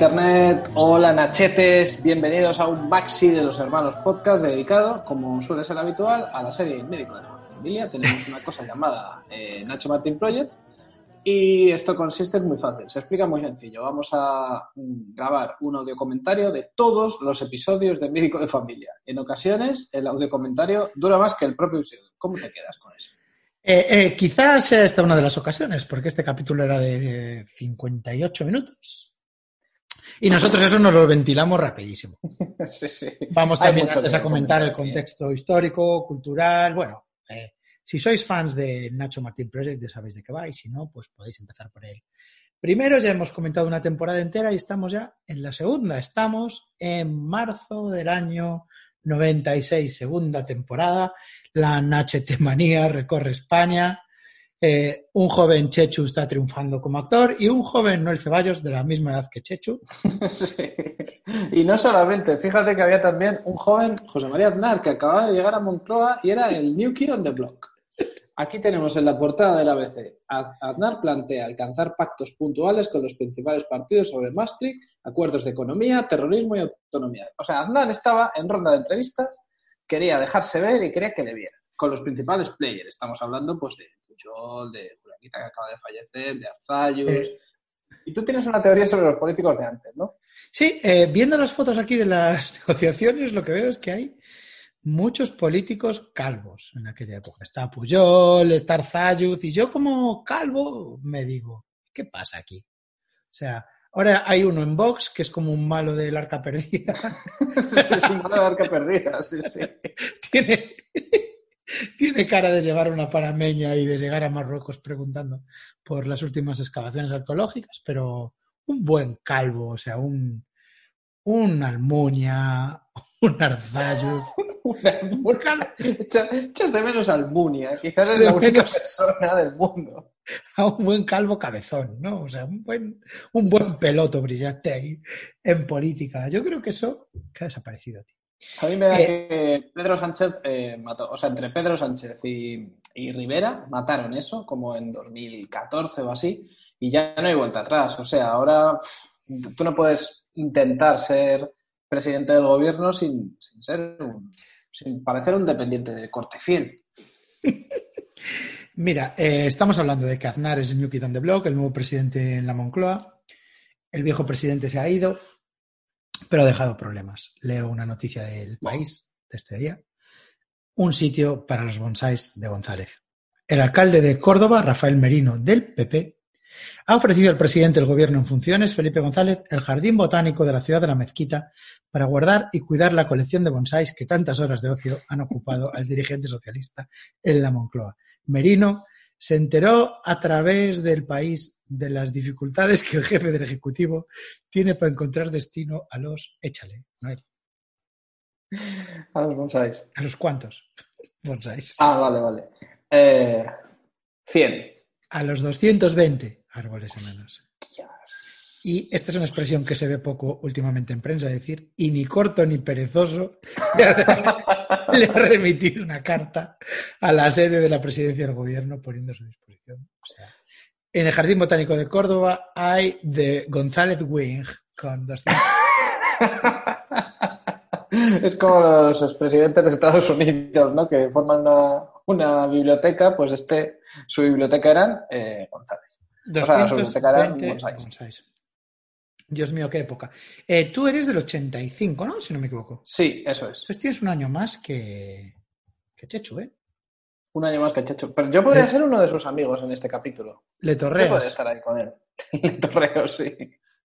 Internet, hola Nachetes, bienvenidos a un maxi de los hermanos podcast dedicado, como suele ser habitual, a la serie Médico de Familia. Tenemos una cosa llamada eh, Nacho Martin Project y esto consiste en muy fácil, se explica muy sencillo. Vamos a mm, grabar un audio comentario de todos los episodios de Médico de Familia. En ocasiones el audio comentario dura más que el propio episodio. ¿Cómo te quedas con eso? Eh, eh, quizás sea esta una de las ocasiones, porque este capítulo era de 58 minutos. Y nosotros eso nos lo ventilamos rapidísimo. sí, sí. Vamos también antes a comentar el contexto histórico, cultural. Bueno, eh, si sois fans de Nacho Martín Project, ya sabéis de qué va, y si no, pues podéis empezar por él. Primero, ya hemos comentado una temporada entera y estamos ya en la segunda. Estamos en marzo del año 96, segunda temporada. La Nachetemanía recorre España. Eh, un joven Chechu está triunfando como actor y un joven Noel Ceballos de la misma edad que Chechu. Sí. Y no solamente, fíjate que había también un joven, José María Aznar, que acababa de llegar a Moncloa y era el New Kid on the Block. Aquí tenemos en la portada del ABC, Aznar plantea alcanzar pactos puntuales con los principales partidos sobre Maastricht, acuerdos de economía, terrorismo y autonomía. O sea, Aznar estaba en ronda de entrevistas, quería dejarse ver y quería que le vieran. Con los principales players, estamos hablando pues de Pujol, de Julianita que acaba de fallecer, de Arzayus... Eh. Y tú tienes una teoría sobre los políticos de antes, ¿no? Sí, eh, viendo las fotos aquí de las negociaciones, lo que veo es que hay muchos políticos calvos en aquella época. Está Puyol, está Arzayuz, y yo como calvo me digo, ¿qué pasa aquí? O sea, ahora hay uno en Vox que es como un malo del arca perdida. Sí, es un mala barca perdida, sí, sí. tiene, tiene cara de llevar una parameña y de llegar a Marruecos preguntando por las últimas excavaciones arqueológicas, pero un buen calvo, o sea, un, un Almunia, un Arzayuz. Una Echas de menos a Almunia, quizás es la única menos. persona del mundo. a un buen calvo cabezón, ¿no? O sea, un buen, un buen peloto brillante ahí en política. Yo creo que eso que ha desaparecido, tío. A mí me da Eh. que Pedro Sánchez eh, mató, o sea, entre Pedro Sánchez y, y Rivera mataron eso, como en 2014 o así, y ya no hay vuelta atrás. O sea, ahora tú no puedes intentar ser presidente del gobierno sin, sin ser un- sin parecer un dependiente de corte fiel. Mira, eh, estamos hablando de que Aznar es el New Kid on the Block, el nuevo presidente en la Moncloa. El viejo presidente se ha ido, pero ha dejado problemas. Leo una noticia del país de este día. Un sitio para los bonsáis de González. El alcalde de Córdoba, Rafael Merino, del PP, ha ofrecido al presidente del gobierno en funciones, Felipe González, el jardín botánico de la ciudad de la Mezquita para guardar y cuidar la colección de bonsáis que tantas horas de ocio han ocupado al dirigente socialista en la Moncloa. Merino se enteró a través del país de las dificultades que el jefe del Ejecutivo tiene para encontrar destino a los, échale, Noel, A los bonsáis. a los cuantos bonsáis, Ah, vale, vale. Eh, 100. a los 220 árboles enanos. Y esta es una expresión que se ve poco últimamente en prensa, decir, y ni corto ni perezoso le ha, remitido una carta a la sede de la presidencia del gobierno poniendo a su disposición. O sea, en el Jardín Botánico de Córdoba hay de González Wing con 200. Es como los expresidentes de Estados Unidos, ¿no? Que forman una, una biblioteca, pues este, su biblioteca eran eh, González. O sea, su biblioteca eran 220 bonsáis. Dios mío, qué época. Eh, tú eres del 85, ¿no? Si no me equivoco. Sí, eso es. Entonces tienes un año más que, que Chechu, ¿eh? Un año más que Checho. Pero yo podría ser uno de sus amigos en este capítulo. Le Yo podría estar ahí con él. Le torreo, sí.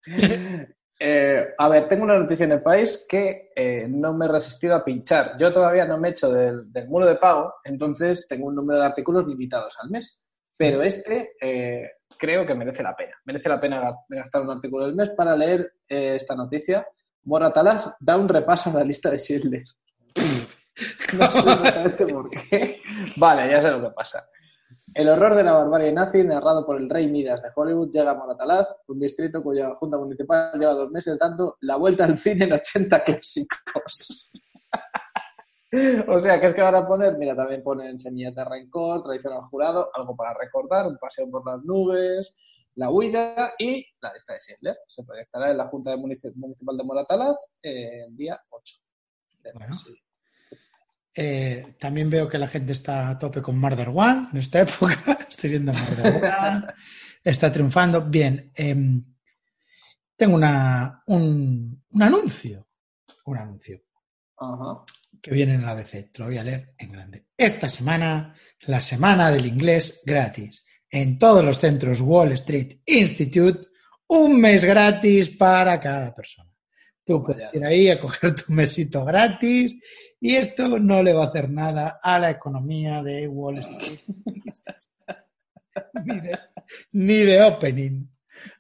Eh, a ver, tengo una noticia en el país que eh, no me he resistido a pinchar. Yo todavía no me he hecho del, del muro de pago, entonces tengo un número de artículos limitados al mes. Pero este creo que merece la pena. Merece la pena ga- gastar un artículo del mes para leer eh, esta noticia. Moratalaz da un repaso a la lista de Schindler. No sé exactamente por qué. Vale, ya sé lo que pasa. El horror de la barbarie nazi, narrado por el rey Midas de Hollywood, llega a Moratalaz, un distrito cuya junta municipal lleva dos meses dando la vuelta al cine en 80 clásicos. o sea, que es que van a poner, mira, también ponen Semillas de Rencor, Traición al Jurado, algo para recordar, un paseo por las nubes, La Huida y la lista de Schindler. Se proyectará en la Junta Municipal de Moratalaz eh, el día 8. Bueno. Eh, también veo que la gente está a tope con Murder One en esta época. Estoy viendo Murder One. Está triunfando. Bien. Em, tengo una, un, un, anuncio. Un anuncio. Ajá. Que viene en la ABC. Te lo voy a leer en grande. Esta semana, la semana del inglés gratis. En todos los centros Wall Street Institute, un mes gratis para cada persona. Tú puedes ir ahí a coger tu mesito gratis y esto no le va a hacer nada a la economía de Wall Street. ni, de, ni de opening.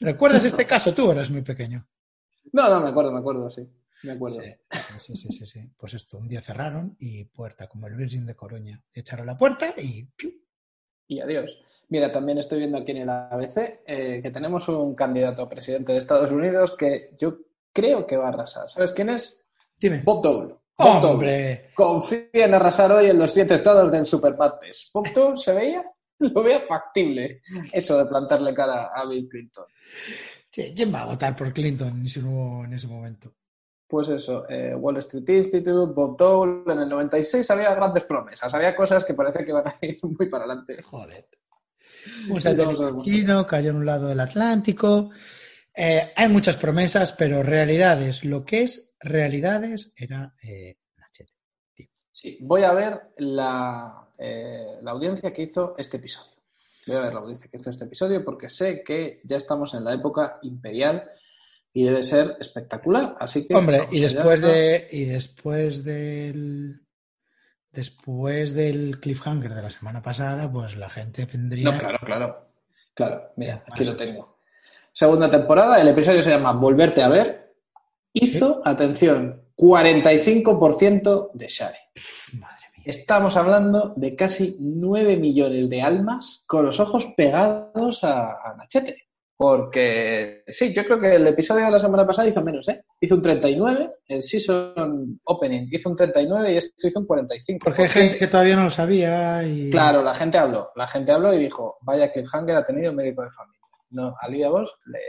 ¿Recuerdas este caso? Tú eras muy pequeño. No, no, me acuerdo, me acuerdo, sí. Me acuerdo. Sí, sí, sí, sí, Pues esto, un día cerraron y puerta, como el Virgin de Coruña. Echaron la puerta y... Y adiós. Mira, también estoy viendo aquí en el ABC eh, que tenemos un candidato a presidente de Estados Unidos que yo creo que va a arrasar. ¿Sabes quién es? Dime. Bob Dole. Bob ¡Hombre! Confía en arrasar hoy en los siete estados del Supermartes. Bob Dole se veía, lo veía factible, eso de plantarle cara a Bill Clinton. Sí, ¿quién va a votar por Clinton en ese momento? Pues eso, eh, Wall Street Institute, Bob Dole, en el 96 había grandes promesas, había cosas que parece que van a ir muy para adelante. Joder. Un satélite cayó en un lado del Atlántico, eh, hay muchas promesas, pero realidades, lo que es realidades era eh, Sí, voy a ver la, eh, la audiencia que hizo este episodio. Voy a ver la audiencia que hizo este episodio porque sé que ya estamos en la época imperial y debe ser espectacular. Así que. Hombre, y después de. Y después del. Después del cliffhanger de la semana pasada, pues la gente vendría. No, claro, claro. Claro, mira, aquí lo tengo segunda temporada. El episodio se llama Volverte a ver. Hizo, atención, 45% de share. Madre mía. Estamos hablando de casi 9 millones de almas con los ojos pegados a, a Nachete. Porque sí, yo creo que el episodio de la semana pasada hizo menos, ¿eh? Hizo un 39, el Season Opening hizo un 39 y esto hizo un 45. Porque hay gente que todavía no lo sabía y... Claro, la gente habló, la gente habló y dijo, vaya que el Hanger ha tenido médico de familia. No, a Lidia Bosch, le,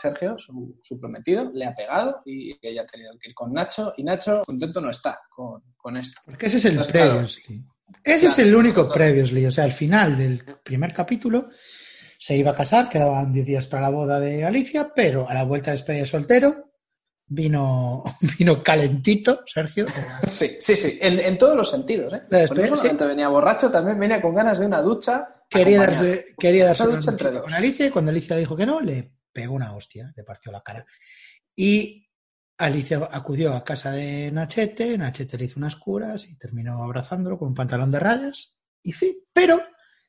Sergio, su, su, prometido, le ha pegado y ella ha tenido que ir con Nacho y Nacho contento no está con, con esto. Porque ese es el Entonces, previously. Claro, ese claro, es el único previously. O sea, al final del primer capítulo se iba a casar, quedaban 10 días para la boda de Alicia, pero a la vuelta de despedida soltero vino, vino calentito, Sergio. Sí, sí, sí, en, en todos los sentidos. ¿eh? No solamente sí. venía borracho, también venía con ganas de una ducha quería darse, quería darse una una con Alicia y cuando Alicia dijo que no, le pegó una hostia, le partió la cara. Y Alicia acudió a casa de Nachete, Nachete le hizo unas curas y terminó abrazándolo con un pantalón de rayas y fin. Pero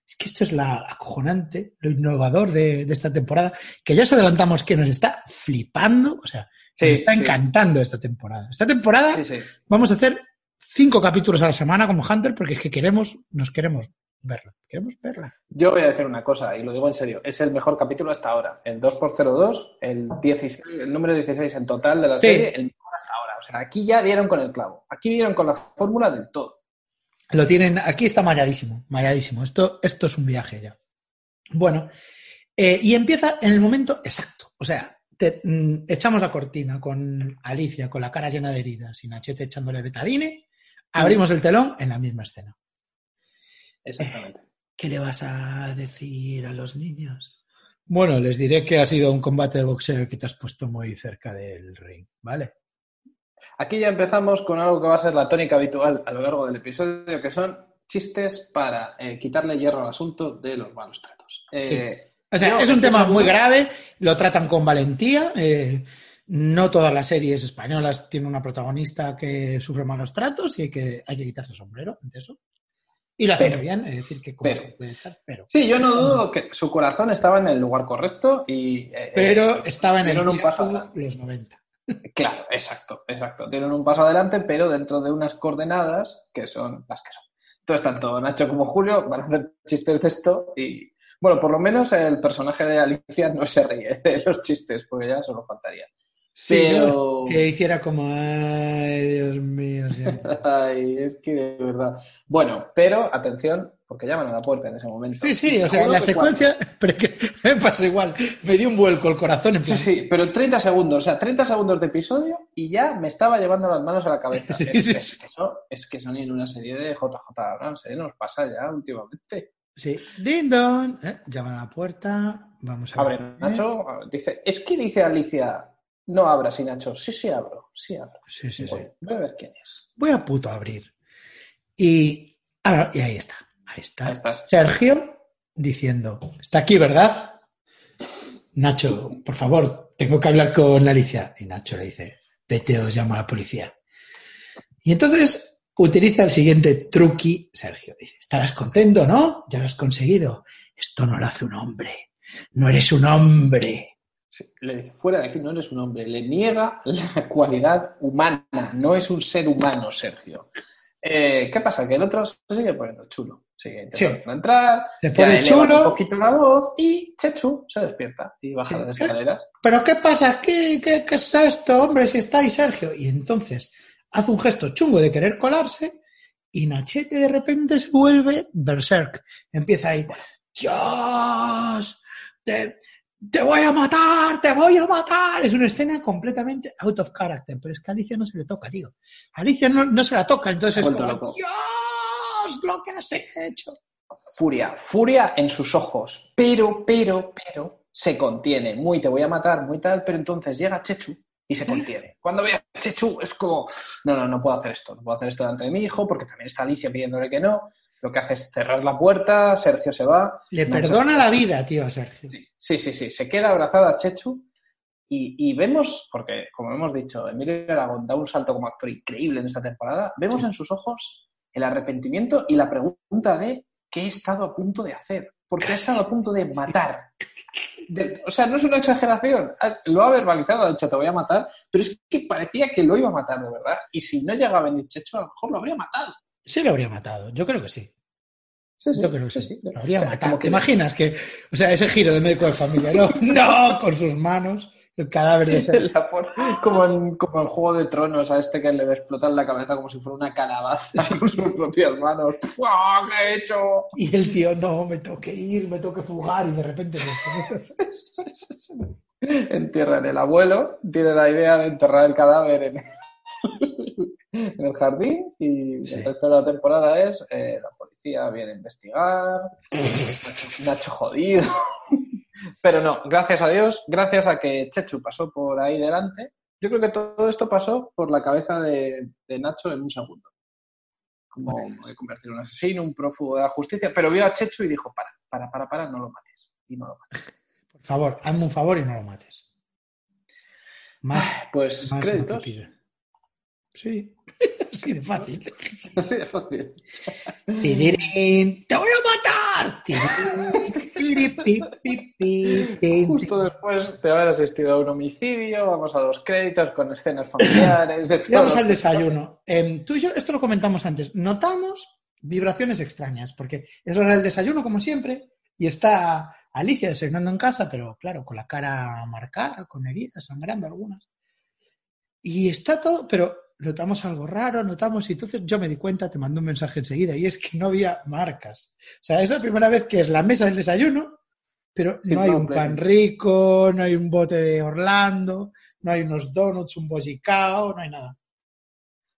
es que esto es la acojonante, lo innovador de, de esta temporada, que ya os adelantamos que nos está flipando, o sea, sí, nos está sí. encantando esta temporada. Esta temporada sí, vamos a hacer cinco capítulos a la semana como Hunter porque es que queremos, nos queremos verla. Queremos verla. Yo voy a decir una cosa, y lo digo en serio, es el mejor capítulo hasta ahora. El 2x02, el, 16, el número 16 en total de la serie, el mejor hasta ahora. O sea, aquí ya dieron con el clavo. Aquí dieron con la fórmula del todo. Lo tienen, aquí está malladísimo, malladísimo. Esto, esto es un viaje ya. Bueno, eh, y empieza en el momento exacto. O sea, te, mm, echamos la cortina con Alicia con la cara llena de heridas y Nachete echándole betadine, abrimos el telón en la misma escena. Exactamente. ¿Qué le vas a decir a los niños? Bueno, les diré que ha sido un combate de boxeo y que te has puesto muy cerca del ring, ¿vale? Aquí ya empezamos con algo que va a ser la tónica habitual a lo largo del episodio, que son chistes para eh, quitarle hierro al asunto de los malos tratos. Sí. Eh, o sea, es un tema muy grave, lo tratan con valentía. Eh, no todas las series españolas tienen una protagonista que sufre malos tratos y hay que, hay que quitarse el sombrero ante eso. Y lo hace bien, es decir, que pero, pero, Sí, yo no dudo que su corazón estaba en el lugar correcto y... Pero estaba en el un paso de los 90. Claro, exacto, exacto. Tienen un paso adelante, pero dentro de unas coordenadas que son las que son. Entonces, tanto Nacho como Julio van a hacer chistes de esto y, bueno, por lo menos el personaje de Alicia no se ríe de los chistes, porque ya solo faltaría. Sí, pero... que hiciera como, ay, Dios mío. ay, es que de verdad. Bueno, pero atención, porque llaman a la puerta en ese momento. Sí, sí, o sea, seguro la secuencia, pero que me pasó igual, me dio un vuelco el corazón en Sí, plan. sí, pero 30 segundos, o sea, 30 segundos de episodio y ya me estaba llevando las manos a la cabeza. Sí, es, sí, sí. eso, es que son en una serie de JJ Abrams, ¿eh? Nos pasa ya últimamente. Sí, ding dong, ¿eh? llaman a la puerta, vamos a Abre, ver. Nacho, dice, es que dice Alicia, no abras y Nacho, sí, sí abro, sí abro. Sí, sí, sí. Voy, voy a ver quién es. Voy a puto abrir. Y, ah, y ahí está, ahí está. Ahí estás. Sergio diciendo, está aquí, ¿verdad? Nacho, por favor, tengo que hablar con Alicia. Y Nacho le dice, vete, os llamo a la policía. Y entonces utiliza el siguiente truqui, Sergio. Dice, estarás contento, ¿no? Ya lo has conseguido. Esto no lo hace un hombre. No eres un hombre. Sí, le dice, fuera de aquí no eres un hombre, le niega la cualidad humana, no es un ser humano, Sergio. Eh, ¿Qué pasa? Que el otro se sigue poniendo chulo, Sí. entrar, Se pone chulo. un poquito la voz y Chechu se despierta y baja Sí. las escaleras. ¿Pero qué pasa? ¿Qué, qué, qué es esto, hombre? Si está ahí Sergio. Y entonces hace un gesto chungo de querer colarse y Nachete de repente se vuelve berserk. Empieza ahí, Dios, te, te voy a matar, te voy a matar. Es una escena completamente out of character, pero es que a Alicia no se le toca, tío. A Alicia no, no se la toca, entonces es como, loco. Dios, lo que has hecho. Furia, furia en sus ojos, pero, pero, pero, se contiene. Muy te voy a matar, muy tal, pero entonces llega Chechu y se contiene. Cuando ve a Chechu es como, no, no, no puedo hacer esto, no puedo hacer esto delante de mi hijo, porque también está Alicia pidiéndole que no. Lo que hace es cerrar la puerta, Sergio se va. Le perdona se- la vida, tío, a Sergio. Sí, sí, sí, se queda abrazada a Chechu y, y vemos, porque como hemos dicho, Emilio Aragón da un salto como actor increíble en esta temporada, vemos en sus ojos el arrepentimiento y la pregunta de qué he estado a punto de hacer, porque he estado a punto de matar. De- o sea, no es una exageración, ha- lo ha verbalizado, ha dicho te voy a matar, pero es que parecía que lo iba a matar de verdad, y si no llegaba a venir Chechu, a lo mejor lo habría matado. Sí lo habría matado, yo creo que sí. Sí, sí, Yo creo que sí. sí. Lo habría O sea, matado. como ¿Te imaginas que, o sea, ese giro de médico de familia, no, no, con sus manos, el cadáver de ese. Como, en, como en Juego de Tronos a este que le ve explotar la cabeza como si fuera una calabaza con sus propias manos. ¡Fua! ¿Qué he hecho? Y el tío, no, me tengo que ir, me tengo que fugar, y de repente. Entierran el abuelo, tiene la idea de enterrar el cadáver en, en el jardín y Sí. el resto de la temporada es eh, la policía viene a investigar, Nacho, Nacho jodido. Pero no, gracias a Dios, gracias a que Chechu pasó por ahí delante, yo creo que todo esto pasó por la cabeza de, de Nacho en un segundo. Como de convertir un asesino, un prófugo de la justicia, pero vio a Chechu y dijo, para, para, para, para, no lo mates. Y no lo mates. Por favor, hazme un favor y no lo mates. Más, Pues más no créditos. pido. Sí, así de fácil. Así de fácil. ¡Te voy a matar! Tirirín, tiripi, pi, pi, tin, Justo después de haber asistido a un homicidio, vamos a los créditos con escenas familiares, de Vamos al desayuno. Em, tú y yo, esto lo comentamos antes, notamos vibraciones extrañas, porque es hora del desayuno, como siempre, y está Alicia desayunando en casa, pero claro, con la cara marcada, con heridas, sangrando algunas. Y está todo, pero notamos algo raro, notamos, y entonces yo me di cuenta, te mandé un mensaje enseguida, y es que no había marcas. O sea, es la primera vez que es la mesa del desayuno, pero Sin no hay un pan rico, no hay un bote de Orlando, no hay unos donuts, un bollicao, no hay nada.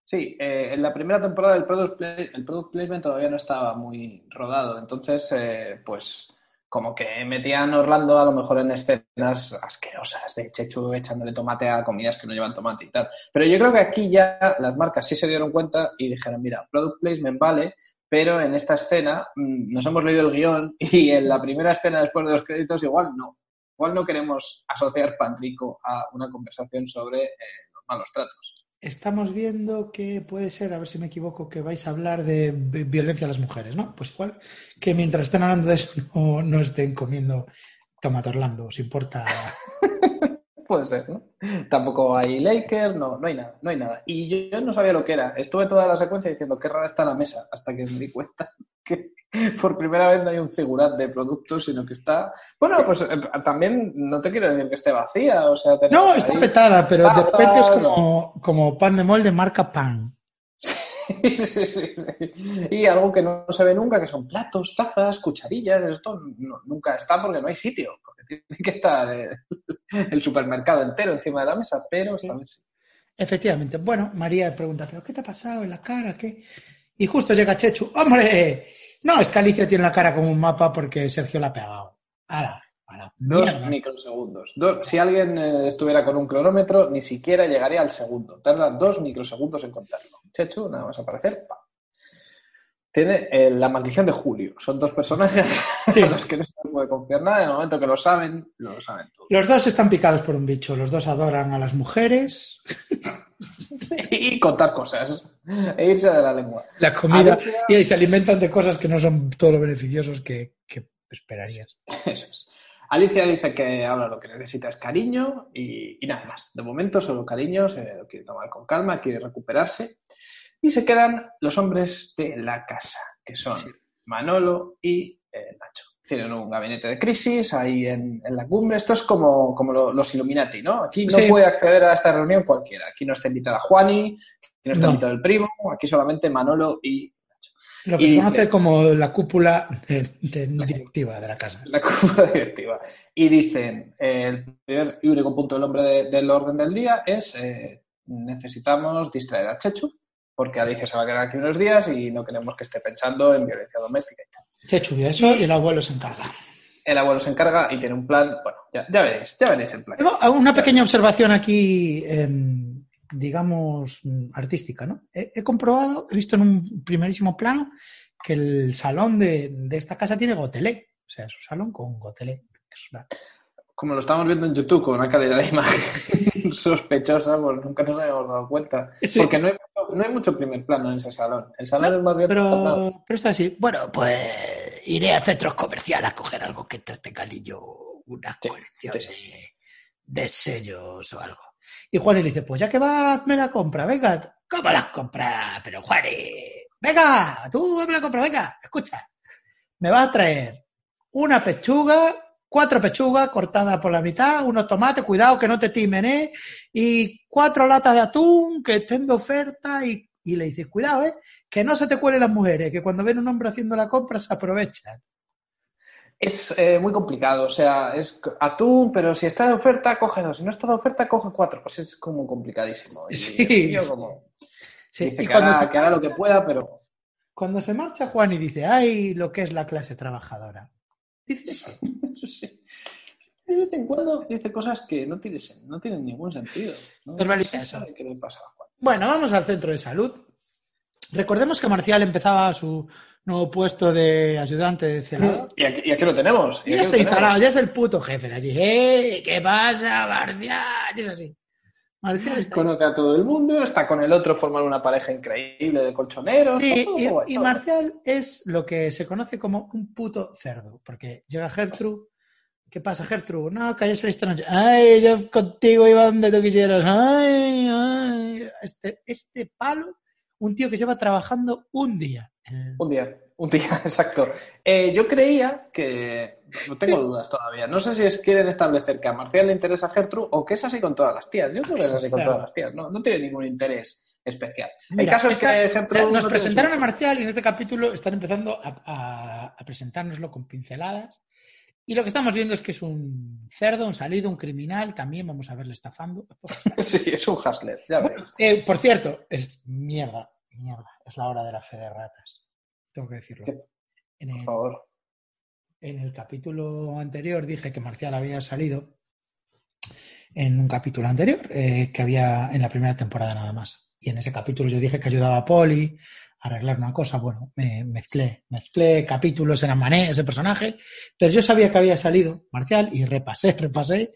Sí, eh, en la primera temporada el product, pla- el product placement todavía no estaba muy rodado, entonces, eh, pues, como que metían Orlando a lo mejor en escenas asquerosas de Chechu echándole tomate a comidas que no llevan tomate y tal. Pero yo creo que aquí ya las marcas sí se dieron cuenta y dijeron, mira, product placement vale, pero en esta escena mm, nos hemos leído el guion y en la primera escena después de los créditos igual no. Igual no queremos asociar pan rico a una conversación sobre eh, los malos tratos. Estamos viendo que puede ser, a ver si me equivoco, que vais a hablar de vi- violencia a las mujeres, ¿no? Pues igual que mientras estén hablando de eso no, no estén comiendo tomate Orlando, os importa. Puede ser, ¿no? Tampoco hay Laker, no, no hay nada, no hay nada. Y yo, yo no sabía lo que era. Estuve toda la secuencia diciendo qué rara está la mesa, hasta que me di cuenta que por primera vez no hay un figurat de productos, sino que está. Bueno, pues eh, también no te quiero decir que esté vacía, o sea, No, está petada, pero de repente es como, como pan de molde marca pan. Sí, sí, sí. Y algo que no se ve nunca, que son platos, tazas, cucharillas, esto no- nunca está porque no hay sitio, porque tiene que estar el supermercado entero encima de la mesa, pero esta vez sí. Efectivamente. Bueno, María pregunta, ¿pero qué te ha pasado en la cara? ¿Qué? Y justo llega Chechu. ¡Hombre! No, es que Alicia tiene la cara como un mapa porque Sergio la ha pegado. ¡Hala! Dos mierda! microsegundos. Do- si alguien eh, estuviera con un cronómetro, ni siquiera llegaría al segundo. Tarda dos microsegundos en contarlo. Chechu, nada más aparecer, ¡pam! Tiene eh, la maldición de Julio. Son dos personajes Sí. a los que no se puede confiar nada. En el momento que lo saben, lo saben todo. Los dos están picados por un bicho. Los dos adoran a las mujeres. y contar cosas. E irse de la lengua. La comida. Y ahí se alimentan de cosas que no son todo lo beneficiosos que, que esperarías. Eso es. Alicia dice que ahora lo que necesita es cariño y, y nada más. De momento solo cariño, se lo quiere tomar con calma, quiere recuperarse. Y se quedan los hombres de la casa, que son Manolo y eh, Nacho. Tienen un gabinete de crisis ahí en, en la cumbre. Esto es como, como lo- los Illuminati, ¿no? Aquí no Sí. puede acceder a esta reunión cualquiera. Aquí no está invitada Juani, aquí no está No. invitado el primo, aquí solamente Manolo y Lo que Y se conoce como la cúpula de- de- directiva de la casa. la cúpula directiva. Y dicen, eh, el primer y único punto del hombre de- del orden del día es eh, necesitamos distraer a Chechu, porque Alicia se va a quedar aquí unos días y no queremos que esté pensando en violencia doméstica y tal. Chechu y eso, y el abuelo se encarga. El abuelo se encarga y tiene un plan, bueno, ya, ya veréis, ya veréis el plan. Tengo una pequeña observación aquí, digamos, mm, artística, ¿no? He, he comprobado, he visto en un primerísimo plano que el salón de, de esta casa tiene gotelé. O sea, es un salón con gotelé. que es una- Como lo estamos viendo en YouTube con una calidad de imagen sospechosa, pues nunca nos habíamos dado cuenta. Sí. Porque no hay, no hay mucho primer plano en ese salón. El salón es más bien... Pero, pero está así. Bueno, pues iré a centros comerciales a coger algo que entretenga al niño, una Sí, colección sí, sí. De, de sellos o algo. Y Juan le dice, pues ya que va, hazme la compra, venga. ¿Cómo las compras? Pero Juani, venga, tú hazme la compra, venga, escucha. Me vas a traer una pechuga, cuatro pechugas cortadas por la mitad, unos tomates, cuidado que no te timen, ¿eh? Y cuatro latas de atún que estén de oferta y, y le dices, cuidado, ¿eh? Que no se te cuelen las mujeres, que cuando ven un hombre haciendo la compra se aprovechan. Es eh, muy complicado, o sea, es atún, pero si está de oferta, coge dos. Si no está de oferta, coge cuatro. Pues es como complicadísimo. Y Sí, tío como Sí, dice y que, cuando hará, se, que hará lo que pueda, pero cuando se marcha Juan y dice, ay, lo que es la clase trabajadora. Dice eso. sí. de vez en cuando dice cosas que no, tiene sen- no tienen ningún sentido. ¿no? Verbaliza No se eso. sabe qué le pasa a Juan. Bueno, vamos al centro de salud. Recordemos que Marcial empezaba su nuevo puesto de ayudante de celador. Y aquí, y aquí lo tenemos. y ya está tenemos. instalado, ya es el puto jefe de allí. ¡Eh! ¿Qué pasa, Marcial? Es así. Marcial está. Conoce a todo el mundo, está con el otro, forman una pareja increíble de colchoneros. Sí, todo, y, todo, y todo. Marcial es lo que se conoce como un puto cerdo, porque llega Gertrude. ¿Qué pasa, Gertrude? No, que saliste esta noche. Ay, yo contigo iba donde tú quisieras. Ay, ay. Este, este palo, un tío que lleva trabajando un día. Un día, un día, exacto. Eh, yo creía que, no tengo dudas todavía, no sé si es quieren establecer que a Marcial le interesa a Gertrude o que es así con todas las tías. Yo creo que es así con todas las tías, no, no tiene ningún interés especial. El Mira, caso es esta- que Gertrude nos no presentaron a Marcial y en este capítulo están empezando a, a- a presentárnoslo con pinceladas. Y lo que estamos viendo es que es un cerdo, un salido, un criminal. También vamos a verle estafando. Sí, es un hustler, ya veréis. Eh, por cierto, es mierda, mierda. Es la hora de la fe de ratas. Tengo que decirlo. En Por favor. en el capítulo anterior dije que Marcial había salido en un capítulo anterior, eh, que había en la primera temporada nada más. Y en ese capítulo yo dije que ayudaba a Polly a arreglar una cosa. Bueno, me mezclé, mezclé capítulos, era Mané, ese personaje, pero yo sabía que había salido Marcial y repasé, repasé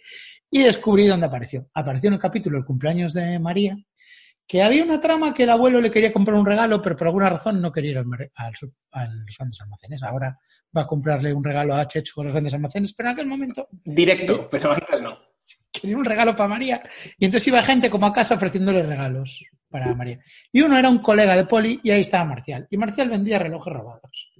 y descubrí dónde apareció. Apareció en el capítulo El cumpleaños de María, que había una trama que el abuelo le quería comprar un regalo, pero por alguna razón no quería ir al, los grandes almacenes. Ahora va a comprarle un regalo a Chechu a los grandes almacenes, pero en aquel momento Directo, pero antes no. quería un regalo para María. Y entonces iba gente como a casa ofreciéndole regalos para María. Y uno era un colega de Poli y ahí estaba Marcial. Y Marcial vendía relojes robados.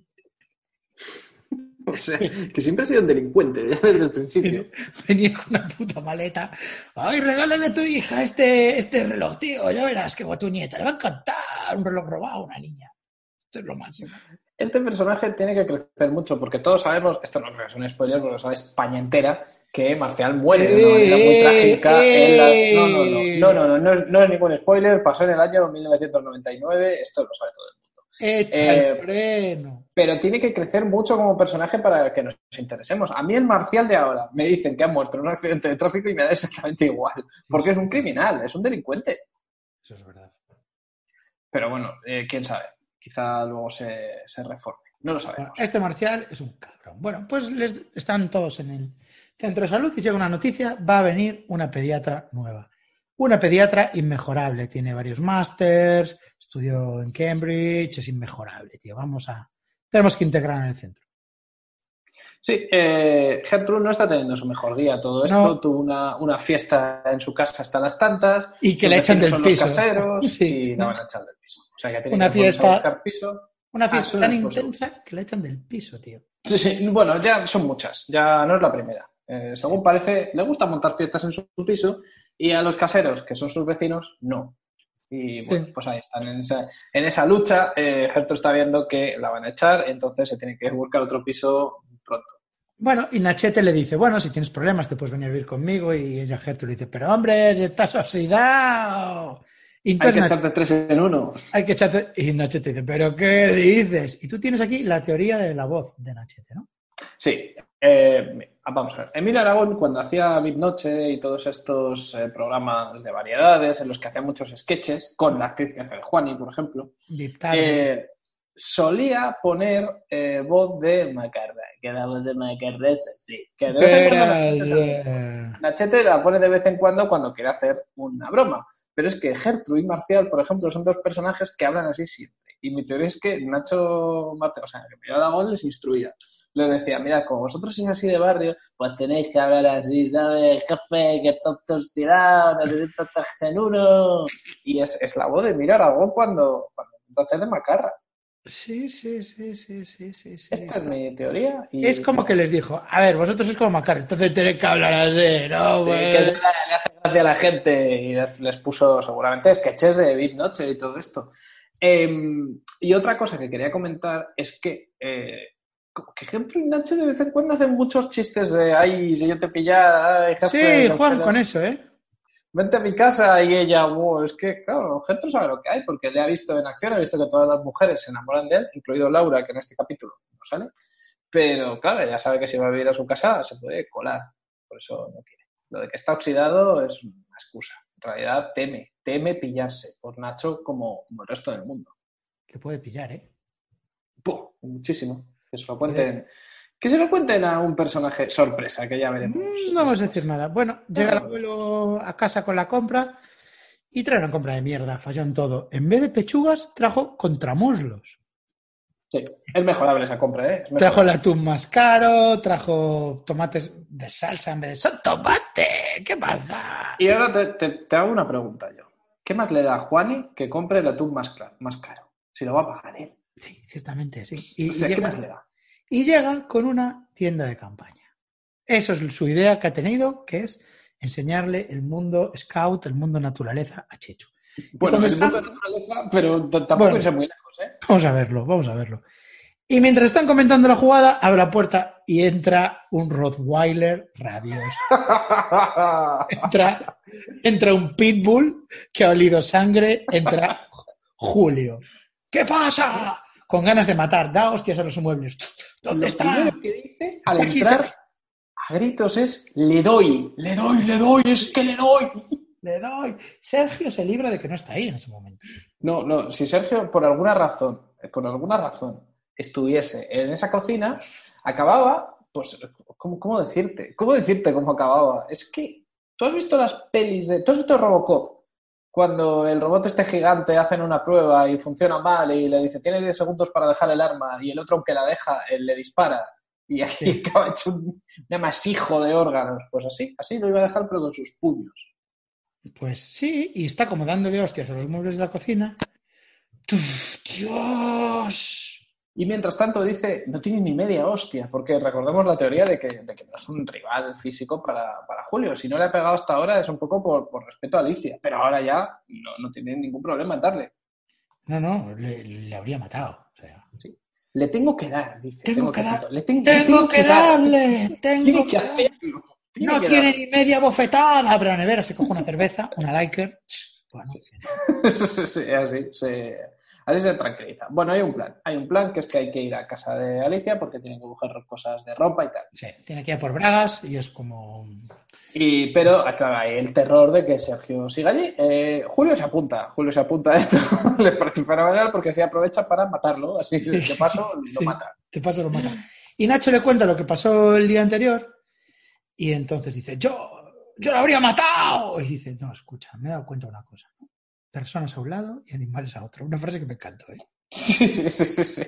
O sea, que siempre ha sido un delincuente, ya desde el principio. Venía con una puta maleta. Ay, regálale a tu hija este, este reloj, tío. Ya verás que a tu nieta le va a encantar. un reloj robado a una niña. Esto es lo máximo. Este personaje tiene que crecer mucho porque todos sabemos, esto no es un spoiler, porque lo sabe España entera, que Marcial muere de una manera muy ¡Eh! trágica. en la- ¡Eh! No, no, no, no, no, no, no es, no es ningún spoiler, pasó en el año 1999, esto lo sabe todo el mundo. Echa Eh, el freno. Pero tiene que crecer mucho como personaje para que nos interesemos. A mí el Marcial de ahora me dicen que ha muerto en un accidente de tráfico y me da exactamente igual, porque es un criminal, es un delincuente. Eso es verdad. Pero bueno, eh, quién sabe, quizá luego se, se reforme. No lo sabemos. Bueno, este marcial es un cabrón. Bueno, pues les, están todos en el centro de salud y llega una noticia, va a venir una pediatra nueva. Una pediatra inmejorable, tiene varios másters, estudió en Cambridge, es inmejorable, tío. Vamos a... Tenemos que integrar en el centro. Sí, eh, Gertrude no está teniendo su mejor día todo esto. No. Tuvo una, una fiesta en su casa hasta las tantas. Y que le echan del son piso. Los caseros Sí. y la van a echar del piso. O sea, que tiene Una que fiesta- buscar piso. Una Ah, fiesta tan intensa que le echan del piso, tío. Sí, sí, bueno, ya son muchas, ya no es la primera. Eh, según parece, le gusta montar fiestas en su piso y a los caseros, que son sus vecinos, no. Y bueno, Sí. pues ahí están en esa, en esa lucha. Eh, Gertrude está viendo que la van a echar, entonces se tiene que buscar otro piso pronto. Bueno, y Nachete le dice, bueno, si tienes problemas te puedes venir a vivir conmigo. Y ella, Gertrude, le dice, pero hombre, estás oxidado. Y Hay entonces que echarte tres en uno. hay que echarte... Y Nachete dice, pero ¿qué dices? Y tú tienes aquí la teoría de la voz de Nachete, ¿no? Sí, eh, vamos a ver. Emilio Aragón, cuando hacía Noche y todos estos eh, programas de variedades en los que hacía muchos sketches, con la actriz que hace de Juani, por ejemplo, eh, solía poner eh, voz de Macarra, que era voz de Macarra, esa, sí. Que de vez en cuando Nachete, la pone de vez en cuando cuando quiere hacer una broma. Pero es que Gertrude y Marcial, por ejemplo, son dos personajes que hablan así siempre. Y mi teoría es que Nacho Martel, o sea, que Emilio Aragón les instruía. Les decía, mira, como vosotros sois así de barrio, pues tenéis que hablar así, ¿sabes? Jefe, que está torcidado, necesito en uno. Y es, es la voz de Emilio Aragón cuando, cuando hacer de macarra. Sí, sí, sí, sí, sí, sí. Esta es mi teoría. Y Es como que les dijo, a ver, vosotros sois como Macar, entonces tenéis que hablar así, ¿no? Sí, Pues- que le, le hace gracia a la gente y les, les puso seguramente sketches de Big Noche y todo esto. Em, y otra cosa que quería comentar es que, eh, como que y Nacho de vez en cuando hacen muchos chistes de ay, si yo te pillara, ay, jefe, Sí, no Juan, quiero- con eso, ¿eh? vente a mi casa y ella, wow, es que, claro, Gertrude sabe lo que hay porque le ha visto en acción, ha visto que todas las mujeres se enamoran de él, incluido Laura, que en este capítulo no sale, pero claro, ella sabe que si va a vivir a su casa se puede colar, por eso no quiere. Lo de que está oxidado es una excusa. En realidad teme, teme pillarse por Nacho como, como el resto del mundo. Que puede pillar, ¿eh? ¡Puh! muchísimo. Que se lo cuenten. Que se lo cuenten a un personaje sorpresa, que ya veremos. Mm, No vamos a decir nada. Bueno, llega el abuelo a casa con la compra y trae una compra de mierda, falló en todo. En vez de pechugas, trajo contramuslos. Sí, es mejorable esa compra, ¿eh? Es Trajo el atún más caro, trajo tomates de salsa en vez de ¡Son tomate! ¿Qué pasa? Y ahora te, te- te hago una pregunta yo. ¿Qué más le da a Juani que compre el atún más, más caro? Si lo va a pagar él. Sí, ciertamente, sí. Y, O y ¿qué llega, más le da? y llega con una tienda de campaña. Eso es su idea que ha tenido, que es enseñarle el mundo scout, el mundo naturaleza a Chechu. Bueno, el están- mundo de naturaleza, pero tampoco Bueno. irse muy lejos, ¿eh? Vamos a verlo, vamos a verlo. Y mientras están comentando la jugada, abre la puerta y entra un Rottweiler rabioso. Entra, entra un pitbull que ha olido sangre, entra Julio. ¿Qué pasa? Con ganas de matar, da hostias a los muebles. ¿Dónde Lo está? primero que dice al Está entrar a gritos es le doy, le doy, le doy, es que le doy. Le doy. Sergio se libra de que no está ahí en ese momento. No, no, si Sergio por alguna razón, por alguna razón, estuviese en esa cocina, acababa, pues, ¿cómo, cómo decirte? ¿Cómo decirte cómo acababa? Es que, ¿tú has visto las pelis de... ¿Tú has visto Robocop? Cuando el robot este gigante hacen una prueba y funciona mal y le dice, tienes 10 segundos para dejar el arma y el otro, aunque la deja, él le dispara y ahí Sí. acaba hecho un, un amasijo de órganos. Pues así, así lo iba a dejar, pero con sus puños. Pues sí, y está como dándole hostias a los muebles de la cocina. ¡Dios! Y mientras tanto dice, no tiene ni media hostia, porque recordemos la teoría de que, de que no es un rival físico para, para Julio. Si no le ha pegado hasta ahora es un poco por, por respeto a Alicia, pero ahora ya no, no tiene ningún problema en darle. No, no, le, le habría matado. O sea, Le tengo que dar, dice. Tengo que dar-. Le tengo, tengo que dar. darle, tengo Tengo que que hacerlo. Tiene No que tiene darle. ni media bofetada, pero la nevera se coge una cerveza, una Liker. Bueno, sí, así se, así se tranquiliza. Bueno, hay un plan. Hay un plan que es que hay que ir a casa de Alicia porque tienen que buscar cosas de ropa y tal. sí, tiene que ir por bragas y es como. Y, pero, claro, hay el terror de que Sergio siga allí. Eh, Julio se apunta. Julio se apunta a esto. Le parece fenomenal porque así aprovecha para matarlo. Así Sí. de paso lo Sí. mata. Te pasa lo mata. Y Nacho le cuenta lo que pasó el día anterior y entonces dice, yo, yo lo habría matado. Y dice, no, escucha, me he dado cuenta de una cosa. ¿no? Personas a un lado y animales a otro. Una frase que me encantó. ¿eh? Sí, sí, sí, sí,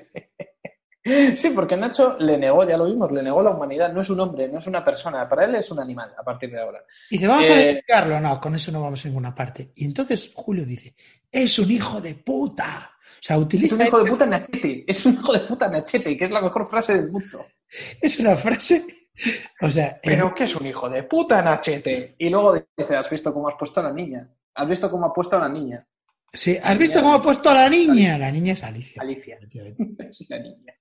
sí. Porque Nacho le negó, ya lo vimos, le negó la humanidad. No es un hombre, no es una persona. Para él es un animal a partir de ahora. Y dice, vamos a Eh, denunciarlo. No, con eso no vamos a ninguna parte. Y entonces Julio dice, es un hijo de puta. O sea, Es utiliza... un hijo de puta Nachete. Es un hijo de puta Nachete, que es la mejor frase del mundo. Es una frase... O sea, Pero que es un hijo de puta Nachete. Y luego dice, ¿has visto cómo has puesto a la niña? ¿Has visto cómo ha puesto a la niña? Sí, ¿has visto cómo ha puesto a la niña? La niña es Alicia. Alicia. Es la niña.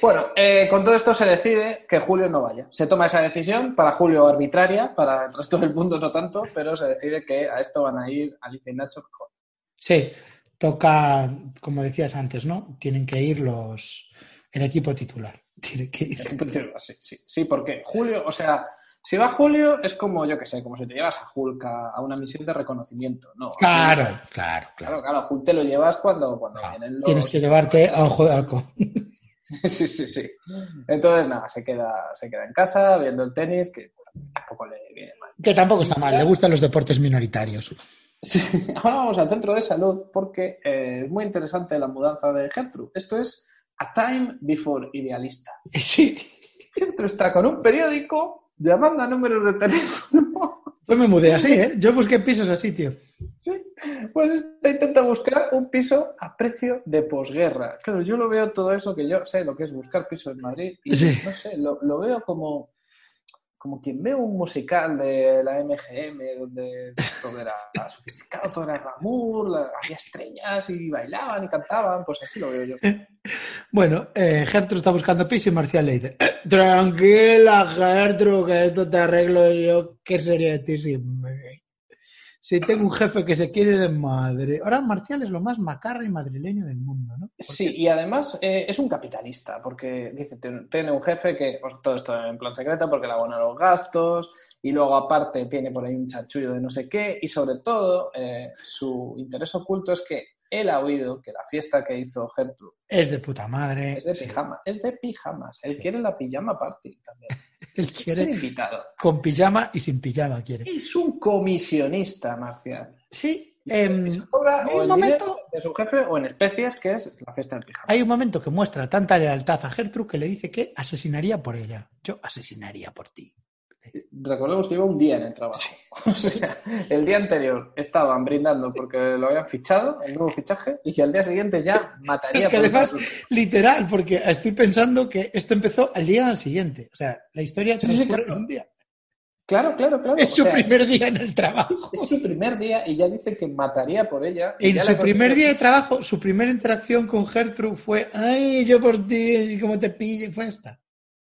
Bueno, eh, con todo esto se decide que Julio no vaya. Se toma esa decisión, para Julio arbitraria, para el resto del mundo no tanto, pero se decide que a esto van a ir Alicia y Nacho mejor. Sí, toca, como decías antes, ¿no? Tienen que ir los el equipo titular. Tiene que ir. Sí, sí, sí, porque Julio, o sea, si va Julio es como, yo que sé, como si te llevas a Hulk a, a una misión de reconocimiento, ¿no? Claro, claro, Claro, claro. claro, Hulk te lo llevas cuando, cuando Claro. vienen los... Tienes que llevarte a ojo de halcón. Sí, sí, sí. Entonces, nada, se queda, se queda en casa viendo el tenis, que tampoco le viene mal. Que tampoco está mal, le gustan los deportes minoritarios. Sí, Ahora vamos al centro de salud porque eh, es muy interesante la mudanza de Gertrude. Esto es A Time Before Idealista. Sí, Gertrude está con un periódico llamando a números de teléfono. yo me mudé así, ¿eh? Yo busqué pisos así, tío. Sí, Pues esta intenta buscar un piso a precio de posguerra. Claro, yo lo veo todo eso que yo sé lo que es buscar piso en Madrid y Sí. no sé, lo, lo veo como, como quien ve un musical de la MGM donde todo era sofisticado, todo era glamour, la- había estrellas y bailaban y cantaban, pues así lo veo yo. Bueno, eh, Gertrude está buscando piso y Marcial le dice, "Eh, tranquila, Gertrude, que esto te arreglo yo. ¿Qué sería de ti sin mí? Si tengo un jefe que se quiere de madre. Ahora Marcial es lo más macarra y madrileño del mundo, ¿no? Sí, es- y además eh, es un capitalista, porque dice, tiene un jefe que, pues, todo esto en plan secreto, porque le abona los gastos, y luego aparte tiene por ahí un chanchullo de no sé qué, y sobre todo eh, su interés oculto es que él ha oído que la fiesta que hizo Gertrude es de puta madre. es de Sí. pijama, es de pijamas, él Sí. quiere la pijama party también, Él quiere invitado. con pijama y sin pijama quiere. Es un comisionista, Marcial. Sí, Se cobra hay o un momento- de su jefe o en especies, que es la fiesta del pijama. hay un momento que muestra tanta lealtad a Gertrude que le dice que asesinaría por ella. Yo asesinaría por ti. Recordemos que iba un día en el trabajo. O sea, el día anterior estaban brindando porque lo habían fichado, el nuevo fichaje, y al día siguiente ya mataría. Es que además, literal, porque estoy pensando que esto empezó al día siguiente. O sea, la historia Sí, sí, transcurre claro. en un día. Claro, claro, claro. Es o su sea, primer día en el trabajo. es su primer día y ya dice que mataría por ella. En su primer día de trabajo, su primera interacción con Gertrude fue, ay, yo por ti, como te pille, fue esta.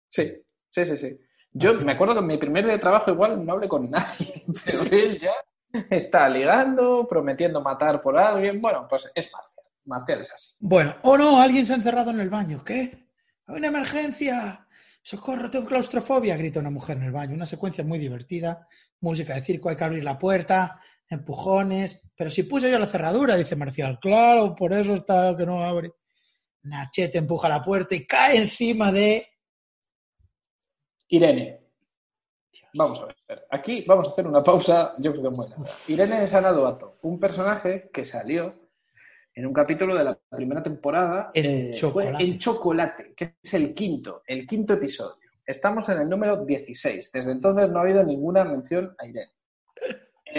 Sí, sí, sí, sí. Yo me acuerdo que en mi primer día de trabajo igual no hablé con nadie, pero él ya está ligando, prometiendo matar por alguien. Bueno, pues es Marcial. Marcial es así. Bueno, o no, alguien se ha encerrado en el baño. ¿Qué? ¡Hay una emergencia! ¡Socorro, tengo claustrofobia! grita una mujer en el baño. Una secuencia muy divertida. Música de circo, hay que abrir la puerta, empujones. Pero si puse yo la cerradura, dice Marcial. Claro, por eso está que no abre. Nachete empuja la puerta y cae encima de. Irene. Vamos a ver. Aquí vamos a hacer una pausa, yo creo que muy larga. Irene Sanadoato, un personaje que salió en un capítulo de la primera temporada. En fue Chocolate. en Chocolate, que es el quinto, el quinto episodio. Estamos en el número 16. Desde entonces no ha habido ninguna mención a Irene.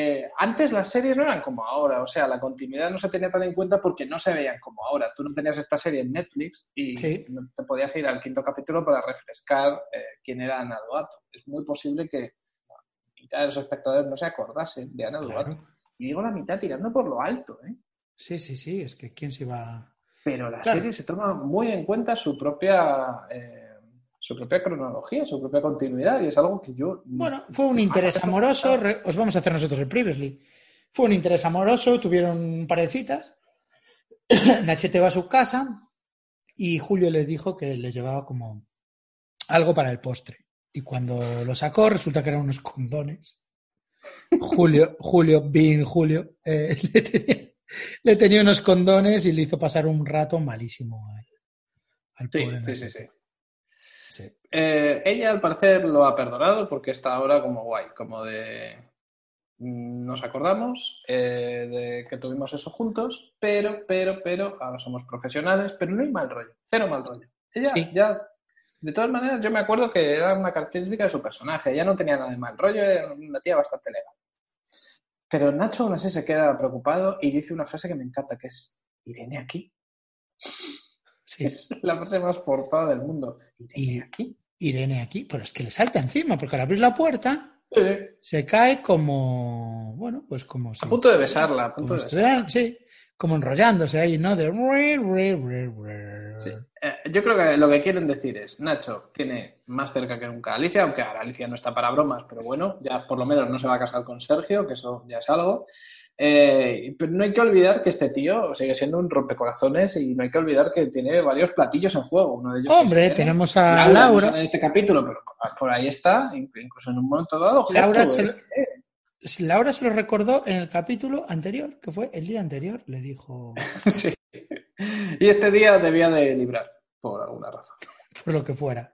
Eh, antes las series no eran como ahora, o sea, la continuidad no se tenía tan en cuenta porque no se veían como ahora. Tú no tenías esta serie en Netflix y Sí. no te podías ir al quinto capítulo para refrescar eh, quién era Ana Duato. Es muy posible que la mitad de los espectadores no se acordasen de Ana Duato. Claro. Y digo la mitad tirando por lo alto, ¿eh? Sí, sí, sí, es que quién se iba. Pero la Claro. serie se toma muy en cuenta su propia, eh, su propia cronología, su propia continuidad, y es algo que yo. Bueno, fue un interés amoroso. re- Os vamos a hacer nosotros el previously. Fue un interés amoroso, tuvieron un par de citas. Nachete va a su casa y Julio les dijo que le llevaba como algo para el postre. Y cuando lo sacó, resulta que eran unos condones. Julio, Julio, bien Julio, eh, le, tenía, le tenía unos condones y le hizo pasar un rato malísimo al, al Sí, pobre sí, sí, sí. Eh, ella al parecer lo ha perdonado porque está ahora como guay, como de mm, nos acordamos eh, de que tuvimos eso juntos, pero, pero, pero, ahora somos profesionales, pero no hay mal rollo, cero mal rollo. Ella Sí. ya, de todas maneras, yo me acuerdo que era una característica de su personaje, ella no tenía nada de mal rollo, era una tía bastante legal. Pero Nacho aún así se queda preocupado y dice una frase que me encanta, que es, ¿Irene aquí? Sí. Es la frase más forzada del mundo. ¿Irene Y- aquí? Irene aquí, pero es que le salta encima, porque al abrir la puerta Sí. se cae como, bueno, pues como si... A punto de besarla, a punto de besarla. sí, como enrollándose ahí, ¿no? De... Sí. Eh, yo creo que lo que quieren decir es, Nacho tiene más cerca que nunca a Alicia, aunque ahora Alicia no está para bromas, pero bueno, ya por lo menos no se va a casar con Sergio, que eso ya es algo. Eh, pero no hay que olvidar que este tío sigue siendo un rompecorazones y no hay que olvidar que tiene varios platillos en juego. Uno de ellos Hombre, Irene. tenemos a Laura, en este capítulo, pero por ahí está, incluso en un momento dado. Laura se, lo, Laura se lo recordó en el capítulo anterior, que fue el día anterior, le dijo, Sí. Y este día debía de librar, por alguna razón. por lo que fuera.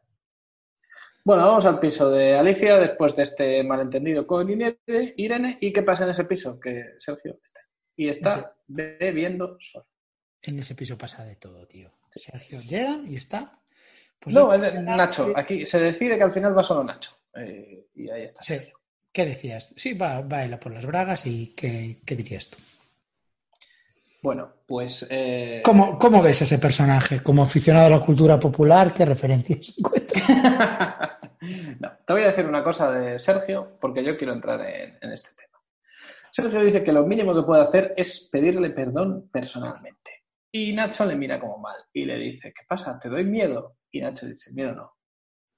Bueno, vamos al piso de Alicia después de este malentendido con Irene. ¿Y qué pasa en ese piso? Que Sergio está. Y está bebiendo solo. En ese piso pasa de todo, tío. Sergio llega y está... pues, no, el- Nacho. Aquí se decide que al final va solo Nacho. Eh, y ahí está. Sí. ¿Qué decías? Sí, va, va a por las bragas y ¿qué, qué dirías tú? Bueno, pues. eh, ¿Cómo, ¿Cómo ves ese personaje? Como aficionado a la cultura popular, ¿qué referencias encuentras? no, te voy a decir una cosa de Sergio, porque yo quiero entrar en, en este tema. Sergio dice que lo mínimo que puede hacer es pedirle perdón personalmente. Y Nacho le mira como mal y le dice, ¿qué pasa? ¿Te doy miedo? Y Nacho dice, miedo no.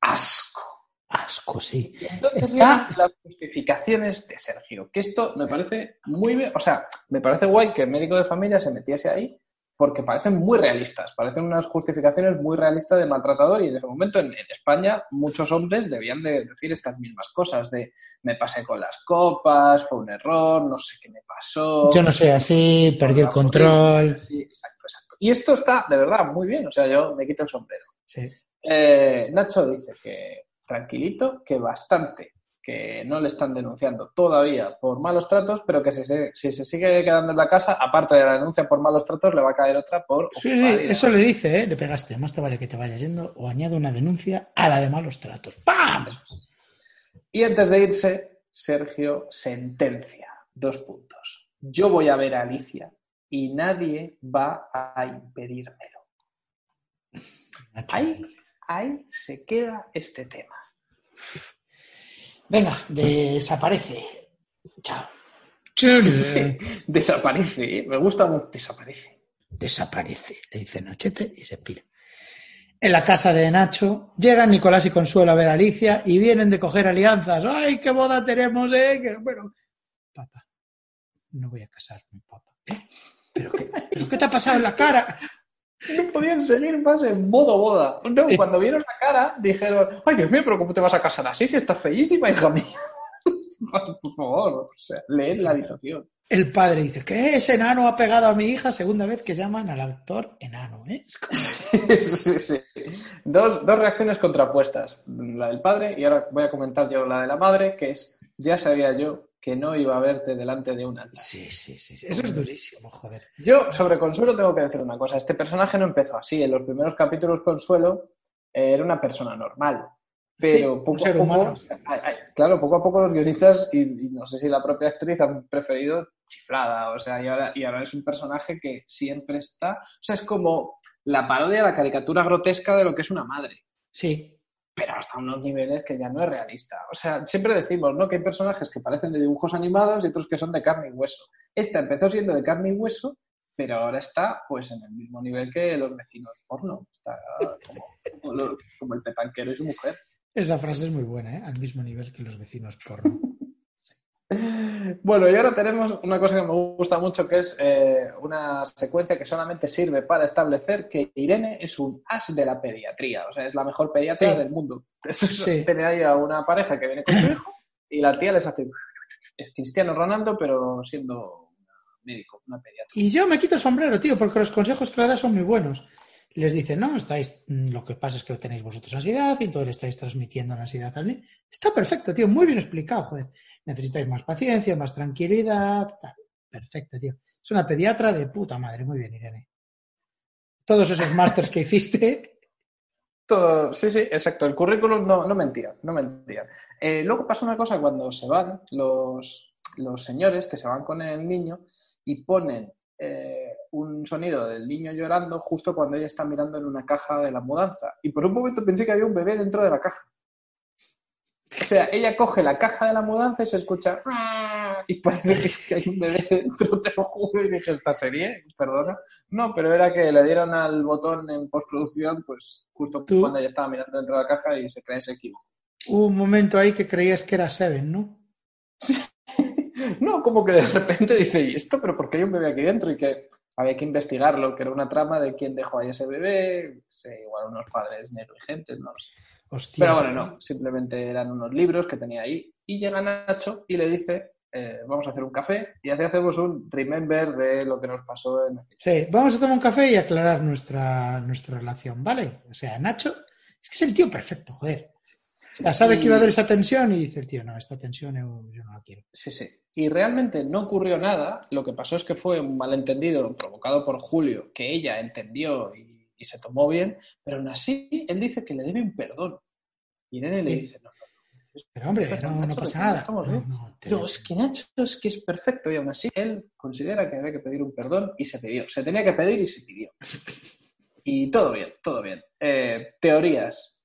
Asco. Asco, sí. Entonces Está- las justificaciones de Sergio, que esto me parece muy bien, o sea, me parece guay que el médico de familia se metiese ahí, porque parecen muy realistas, parecen unas justificaciones muy realistas de maltratador y en ese momento en, en España muchos hombres debían de decir estas mismas cosas de me pasé con las copas, fue un error, no sé qué me pasó. Yo no soy así, perdí el control. Sí, exacto, exacto. Y esto está de verdad muy bien, o sea, yo me quito el sombrero. Sí. Eh, Nacho dice que tranquilito, que bastante, que no le están denunciando todavía por malos tratos, pero que si se, si se sigue quedando en la casa, aparte de la denuncia por malos tratos, le va a caer otra por... Sí, sí, eso le dice, ¿eh? Le pegaste. Más te vale que te vaya yendo o añado una denuncia a la de malos tratos. ¡Pam! Y antes de irse, Sergio sentencia dos puntos. Yo voy a ver a Alicia y nadie va a impedírmelo. Ahí, ahí se queda este tema. Venga, desaparece. Chao. Sí, desaparece, ¿eh? me gusta mucho, desaparece. Desaparece, le dice Nachete y se pira. En la casa de Nacho llegan Nicolás y Consuelo a ver a Alicia y vienen de coger alianzas. ¡Ay, qué boda tenemos, eh! Que, bueno, papá, no voy a casarme, papá. ¿Eh? ¿Pero qué, ¿Pero qué te ha pasado en la cara? No podían seguir más en modo boda. No, cuando vieron la cara, dijeron, ay Dios mío, pero ¿cómo te vas a casar así si estás feísima, hija mía? Por favor, o sea, leed la habitación. El padre dice, ¿qué? Ese enano ha pegado a mi hija segunda vez que llaman al actor enano, ¿eh? Es como- sí, sí. Dos, dos reacciones contrapuestas, la del padre y ahora voy a comentar yo la de la madre, que es, ya sabía yo que no iba a verte delante de un altar. Sí, sí, sí, sí. Eso es durísimo, joder. Yo sobre Consuelo tengo que decir una cosa, este personaje no empezó así, en los primeros capítulos Consuelo eh, era una persona normal, pero Sí, poco a poco, humano. ay, ay, claro, poco a poco los guionistas y, y no sé si la propia actriz han preferido chiflada, o sea, y ahora, y ahora es un personaje que siempre está, o sea, es como la parodia, la caricatura grotesca de lo que es una madre, Sí, pero hasta unos niveles que ya no es realista. O sea, siempre decimos, ¿no? Que hay personajes que parecen de dibujos animados y otros que son de carne y hueso. Esta empezó siendo de carne y hueso pero ahora está pues en el mismo nivel que los vecinos porno. Está como, el petanquero y su mujer. Esa frase es muy buena, ¿eh? Al mismo nivel que los vecinos porno. Bueno, y ahora tenemos una cosa que me gusta mucho, que es eh, una secuencia que solamente sirve para establecer que Irene es un as de la pediatría, o sea, es la mejor pediatra Sí. del mundo. Sí. Tiene ahí a una pareja que viene con su hijo y la tía les hace... Es Cristiano Ronaldo, pero siendo médico, una pediatra. Y yo me quito el sombrero, tío, porque los consejos que le da son muy buenos. Les dice, no, estáis, mm, lo que pasa es que tenéis vosotros ansiedad y entonces le estáis transmitiendo la ansiedad niño. Está perfecto, tío, muy bien explicado, joder. Necesitáis más paciencia, más tranquilidad. Perfecto, tío. Es una pediatra de puta madre, muy bien, Irene. Todos esos másters que hiciste, Todo- sí, sí, exacto. El currículum no, no mentía, no mentía. Eh, luego pasa una cosa cuando se van los, los señores que se van con el niño y ponen eh, un sonido del niño llorando justo cuando ella está mirando en una caja de la mudanza. Y por un momento pensé que había un bebé dentro de la caja. O sea, ella coge la caja de la mudanza y se escucha y parece que, es que hay un bebé dentro, te lo juro, y dije, ¿esta serie? Perdona. No, pero era que le dieron al botón en postproducción, pues justo Tú- cuando ella estaba mirando dentro de la caja y se crea ese equivoco. hubo un momento ahí que creías que era Seven, ¿no? No, como que de repente dice, ¿y esto? ¿Pero por qué hay un bebé aquí dentro? Y que había que investigarlo, que era una trama de quién dejó ahí ese bebé, sé, igual unos padres negligentes, no lo sé. Hostia. Pero bueno, no, simplemente eran unos libros que tenía ahí. Y llega Nacho y le dice, eh, vamos a hacer un café y así hacemos un remember de lo que nos pasó en aquel Sí, vamos a tomar un café y aclarar nuestra, nuestra relación, ¿vale? O sea, Nacho, es que es el tío perfecto, joder. O sea, sabe Y- que iba a haber esa tensión y dice el tío, no, esta tensión yo, no la quiero. Sí, sí. Y realmente no ocurrió nada. Lo que pasó es que fue un malentendido provocado por Julio, que ella entendió y, y se tomó bien, pero aún así él dice que le debe un perdón. Y Irene le Sí. dice, no, Pero hombre, no, no pasa nada. No, no, te- no, es que Nacho es que es perfecto y aún así él considera que había que pedir un perdón y se pidió. Se tenía que pedir y se pidió. Y todo bien, todo bien. Eh, teorías.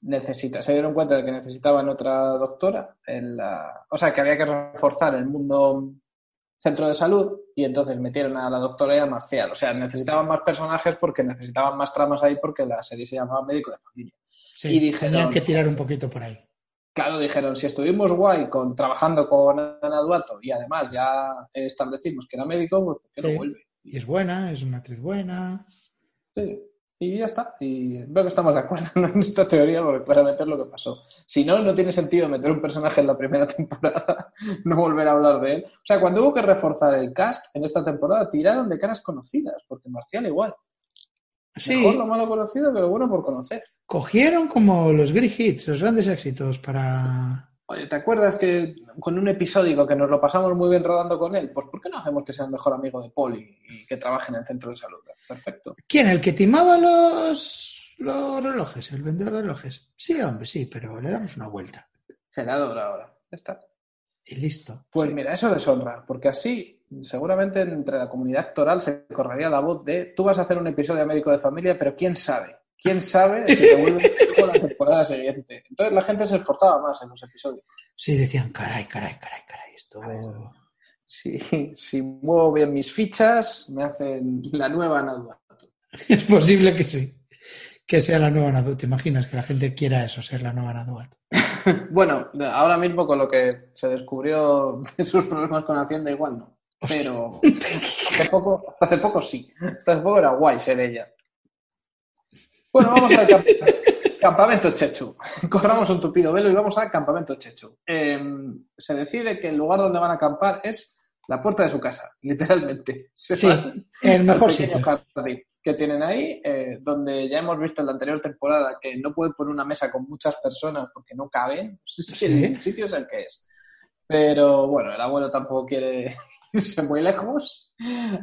Necesita, se dieron cuenta de que necesitaban otra doctora en la, o sea, que había que reforzar el mundo centro de salud y entonces metieron a la doctora y a Marcial. O sea, necesitaban más personajes porque necesitaban más tramas ahí porque la serie se llamaba Médico de Familia. sí, y dijeron- tenían que tirar un poquito por ahí. Claro, dijeron, si estuvimos guay con, trabajando con Ana Duato y además ya establecimos que era médico, pues ¿por qué Sí. no vuelve? Y es buena, es una actriz buena. Sí, y ya está. Y veo que estamos de acuerdo en esta teoría porque claramente es lo que pasó. Si no, no tiene sentido meter un personaje en la primera temporada, no volver a hablar de él. O sea, cuando hubo que reforzar el cast en esta temporada, tiraron de caras conocidas, porque Marcial igual. Sí, Mejor lo malo conocido que lo bueno por conocer. cogieron como los great hits, los grandes éxitos para... Oye, ¿te acuerdas que con un episódico que nos lo pasamos muy bien rodando con él? Pues ¿por qué no hacemos que sea el mejor amigo de Poli y que trabaje en el centro de salud? Perfecto. ¿Quién? ¿El que timaba los, los relojes? ¿El vendedor de relojes? Sí, hombre, sí, pero le damos una vuelta. Senador ahora. Ya está. Y listo. Pues Sí. mira, eso deshonra, porque así seguramente entre la comunidad actoral se correría la voz de tú vas a hacer un episodio de médico de familia, pero quién sabe, quién sabe si te vuelve la temporada siguiente. Entonces la gente se esforzaba más en los episodios. Sí, decían, caray, caray, caray, caray, esto... Si, si muevo bien mis fichas, me hacen la nueva Ana Es posible que sí. Que sea la nueva Nadu. ¿Te imaginas que la gente quiera eso, ser la nueva Naduat? Bueno, ahora mismo con lo que se descubrió de sus problemas con Hacienda, igual no. Hostia. Pero hace poco, hace poco sí. Hasta hace poco era guay ser ella. Bueno, vamos al camp- campamento Chechu. Corramos un tupido velo y vamos al campamento Chechu. Eh, se decide que el lugar donde van a acampar es la puerta de su casa, literalmente. Se Sí, el mejor sitio. jardín que tienen ahí, eh, donde ya hemos visto en la anterior temporada que no pueden poner una mesa con muchas personas porque no caben. Sí, Sí. El sitio es el que es. Pero bueno, el abuelo tampoco quiere irse muy lejos,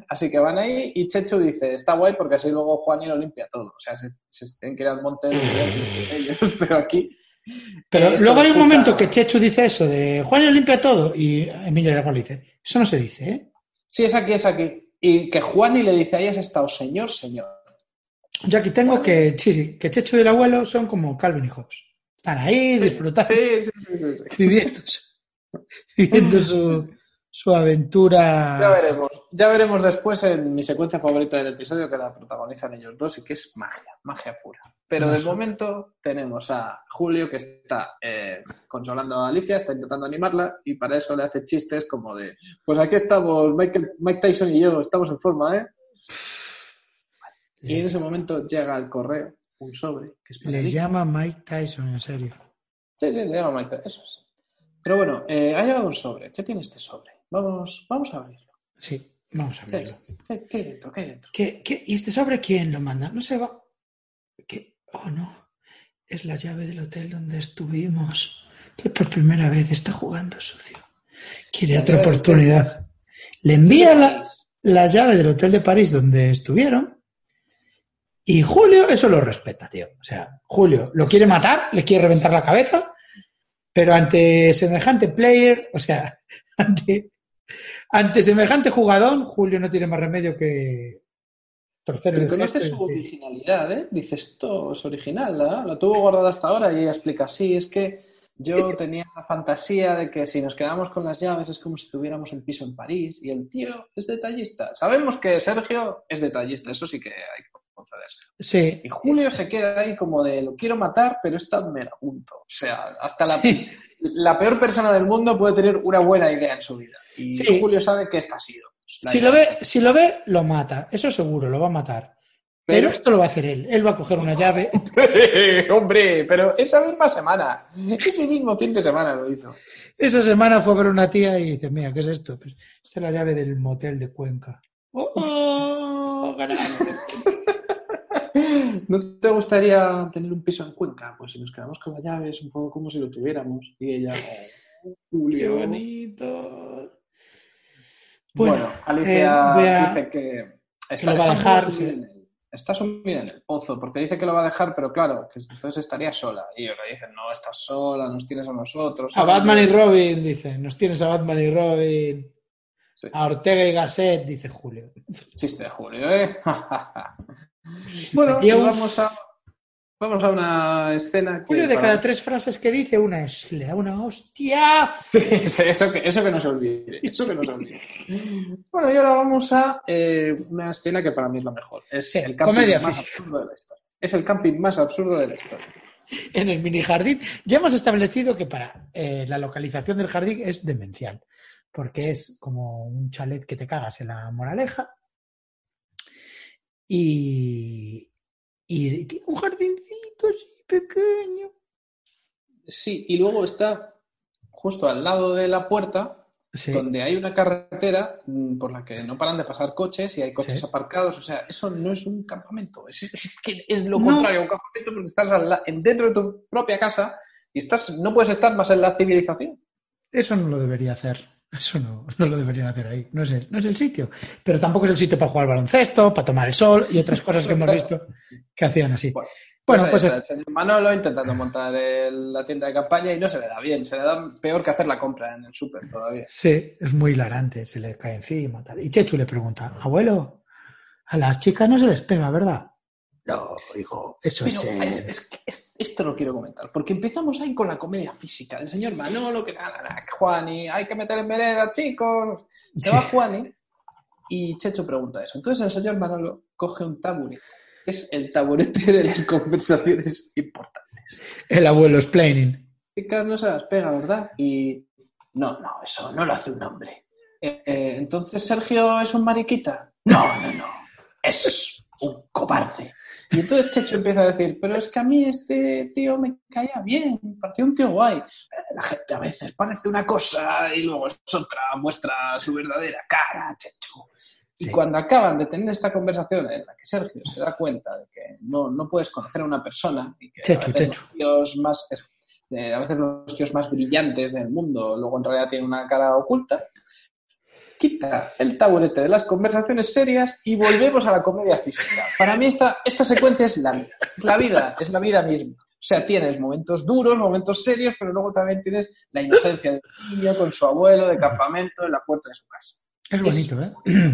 así que van ahí y Chechu dice, está guay porque así luego Juan lo limpia todo. O sea, se, se tienen que ir al monte de ellos, pero aquí... Pero eh, luego lo hay un escucha- momento que Chechu dice eso de Juanio limpia todo y Emilio Aragón le dice, eso no se dice, ¿eh? Sí, es aquí, es aquí. Y que Juan le dice, ahí has estado, señor, señor. Yo aquí tengo que, sí, sí, que Chechu y el abuelo son como Calvin y Hobbes. Están ahí disfrutando, Sí, sí, sí, sí, sí. viviendo, su, viviendo su, su aventura. Ya veremos. Ya veremos después en mi secuencia favorita del episodio que la protagonizan ellos dos y que es magia, magia pura. Pero de momento tenemos a Julio que está eh, consolando a Alicia, está intentando animarla y para eso le hace chistes como de, pues aquí estamos, Michael, Mike Tyson y yo, estamos en forma, ¿eh? Y en ese momento llega al correo un sobre que es Le llama Mike Tyson, en serio. Sí, sí, le llama Mike Tyson, eso sí. Pero bueno, eh, ha llegado un sobre. ¿Qué tiene este sobre? Vamos, vamos a abrirlo. Sí, vamos a ¿Qué, verlo. es? ¿Qué, qué hay dentro? ¿Qué hay dentro? ¿Qué, qué- y este sobre quién lo manda? No se va. ¿Qué? Oh, no. Es la llave del hotel donde estuvimos. Que por primera vez está jugando sucio. Quiere La otra oportunidad. Le envía la, la llave del hotel de París donde estuvieron. Y Julio eso lo respeta, tío. O sea, Julio lo quiere matar, le quiere reventar la cabeza, pero ante semejante player, o sea, ante, ante semejante jugadón, Julio no tiene más remedio que torcer el Reconoce su originalidad, ¿eh? Dice, esto es original, ¿no? Lo tuvo guardado hasta ahora y ella explica, sí, es que yo tenía la fantasía de que si nos quedamos con las llaves es como si tuviéramos el piso en París y el tío es detallista. Sabemos que Sergio es detallista, eso sí que hay Sí, Y Julio se queda ahí como de, lo quiero matar, pero esta me la apunto. O sea, hasta la, sí, la peor persona del mundo puede tener una buena idea en su vida. Y Sí. Julio sabe que esta ha sido. si lo, ve, si lo ve, lo mata. Eso seguro, lo va a matar. Pero Pero- esto lo va a hacer él. Él va a coger una llave. Hombre, pero esa misma semana, ese mismo fin de semana lo hizo. Esa semana fue a ver una tía y dice, mira, ¿qué es esto? Pues esta es la llave del motel de Cuenca. ¡Oh! ¿No te gustaría tener un piso en Cuenca? Pues si nos quedamos con la llave es un poco como si lo tuviéramos. Y ella, oh, ¡Qué Julio. bonito! Bueno, Bueno, Alicia eh, dice que está, lo va a dejar, sí. sumida en el- está sumida en el pozo, porque dice que lo va a dejar, pero claro, que entonces estaría sola. Y ellos le dicen, no, estás sola, nos tienes a nosotros. A Batman y Robin, dice. Nos tienes a Batman y Robin. Sí. A Ortega y Gasset, dice Julio. Chiste de Julio, ¿eh? bueno, un- vamos a, vamos a una escena que... Julio de para- cada tres frases que dice, una es, le da una hostia. Sí, sí, eso, que, eso que no se olvide. Eso que no se olvide. Bueno, y ahora vamos a eh, una escena que para mí es la mejor. Es Sí, el camping comedia más física. absurdo de la historia. Es el camping más absurdo de la historia. en el mini jardín. Ya hemos establecido que para eh, la localización del jardín es demencial, porque es como un chalet que te cagas en la moraleja y, y tiene un jardincito así pequeño. Sí, y luego está justo al lado de la puerta, Sí, donde hay una carretera mm, por la que no paran de pasar coches y hay coches Sí. aparcados. O sea, eso no es un campamento. Es, es que es lo No. contrario a un campamento porque estás la- dentro de tu propia casa y estás, no puedes estar más en la civilización. eso no lo debería hacer. Eso no, no lo deberían hacer ahí. No es, el, no es el sitio. Pero tampoco es el sitio para jugar al baloncesto, para tomar el sol y otras cosas que hemos visto que hacían así. Bueno, pues está es- el señor Manolo intentando montar el- la tienda de campaña y no se le da bien, se le da peor que hacer la compra en el súper todavía. Sí, es muy hilarante, se le cae encima. Tal. Y Chechu le pregunta, abuelo, a las chicas no se les pega, ¿verdad? No, hijo, eso Pero es... eh, es esto lo quiero comentar, porque empezamos ahí con la comedia física del señor Manolo, que nada, nada, que Juani, hay que meter en vereda, chicos. Se Sí. va Juani y Checho pregunta eso. Entonces el señor Manolo coge un taburete, que es el taburete de las conversaciones importantes. El abuelo explaining. chicas no se las pega, ¿verdad? Y no, no, eso no lo hace un hombre. Eh, eh, entonces Sergio es un mariquita. No, no, no. Es un cobarde. Y entonces Checho empieza a decir, pero es que a mí este tío me caía bien, me parecía un tío guay. La gente a veces parece una cosa y luego es otra, muestra su verdadera cara, Checho. Y Sí. cuando acaban de tener esta conversación en la que Sergio se da cuenta de que no, no puedes conocer a una persona y que a veces Checho. los más, eh, a veces los tíos más brillantes del mundo luego en realidad tienen una cara oculta, quita el taburete de las conversaciones serias y volvemos a la comedia física. Para mí esta, esta secuencia es la vida, es la vida, es la vida misma. O sea, tienes momentos duros, momentos serios, pero luego también tienes la inocencia del niño con su abuelo de campamento en la puerta de su casa. Es bonito, ¿eh?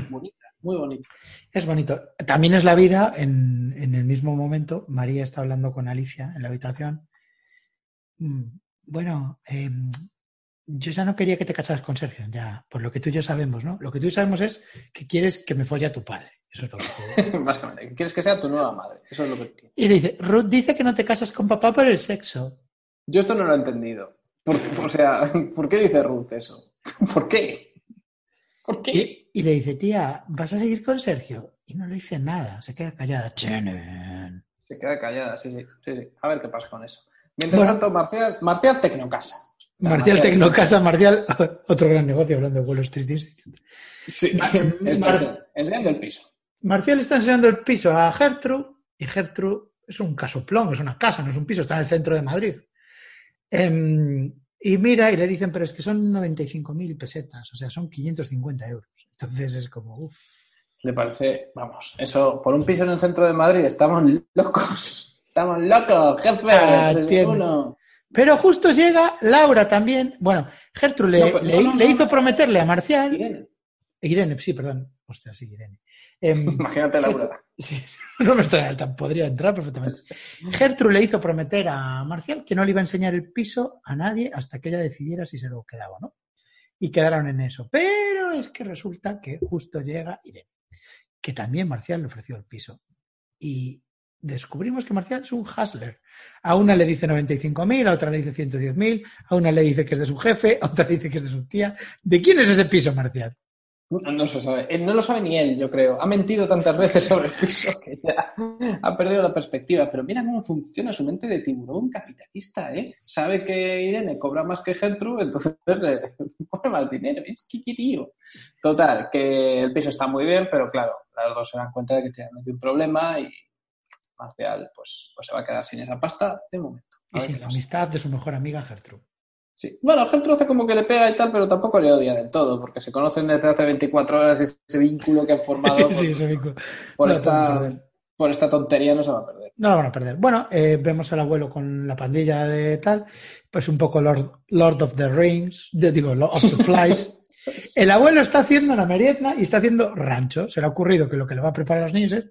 Bonita, muy bonita. Es bonito. También es la vida, en, en el mismo momento, María está hablando con Alicia en la habitación. Mm, Bueno, eh, yo ya no quería que te casaras con Sergio, ya, por lo que tú y yo sabemos, ¿no? Lo que tú y yo sabemos es que quieres que me folle a tu padre. Eso es lo que que quieres que sea tu nueva madre. Eso es lo que quieres. Y le dice, Ruth dice que no te casas con papá por el sexo. Yo esto no lo he entendido. Por- o sea, ¿por qué dice Ruth eso? ¿Por qué? ¿Por qué? Y, y le dice, tía, ¿vas a seguir con Sergio? Y no le dice nada, se queda callada. Chenen. Se queda callada, sí, sí, sí, sí. A ver qué pasa con eso. Mientras Bueno. tanto, Marcial, Marcial Tecnocasa. Marcial Tecnocasa, Marcial, otro gran negocio hablando de Wall Street Institute. Sí, Mar- está enseñando- el piso. Marcial está enseñando el piso a Gertrude y Gertrude es un casoplón, es una casa, no es un piso, está en el centro de Madrid. Em, y mira y le dicen, pero es que son 95.000 pesetas, o sea, son 550 euros. Entonces es como, uff. Le parece, vamos, eso, por un piso en el centro de Madrid, estamos locos. Estamos locos, jefe. Ah, entiendo. uno. Pero justo llega Laura también. Bueno, Gertrude le, No, pero- le- no, no, le no, hizo prometerle a Marcial. Irene. Irene, sí, perdón. Ostras, sí, Irene. Em, Imagínate, Laura. Sí, no me extraña, podría entrar perfectamente. Gertrude le hizo prometer a Marcial que no le iba a enseñar el piso a nadie hasta que ella decidiera si se lo quedaba o no. Y quedaron en eso. Pero es que resulta que justo llega Irene, que también Marcial le ofreció el piso. Y descubrimos que Marcial es un hustler. A una le dice 95.000, a otra le dice 110.000, a una le dice que es de su jefe, a otra le dice que es de su tía. ¿De quién es ese piso, Marcial? No, se sabe. Eh, No lo sabe ni él, yo creo. Ha mentido tantas veces sobre el piso que ya ha perdido la perspectiva. Pero mira cómo funciona su mente de tiburón capitalista, ¿eh? Sabe que Irene cobra más que Gertrude, entonces le pone más dinero. Es tío. Total, que el piso está muy bien, pero claro, las dos se dan cuenta de que tienen un problema y Marcial pues, pues se va a quedar sin esa pasta de momento. A Y sin la amistad de su mejor amiga Gertrude. Sí. Bueno, Gertrude hace como que le pega y tal, pero tampoco le odia del todo, porque se conocen desde hace 24 horas y ese vínculo que han formado por, sí, ese vínculo. por no esta, por esta tontería no se va a perder. No lo van a perder. Bueno, eh, vemos al abuelo con la pandilla de tal, pues un poco Lord, Lord of the Rings, de- digo, Lord of the Flies. El abuelo está haciendo la merienda y está haciendo rancho. Se le ha ocurrido que lo que le va a preparar a los niños es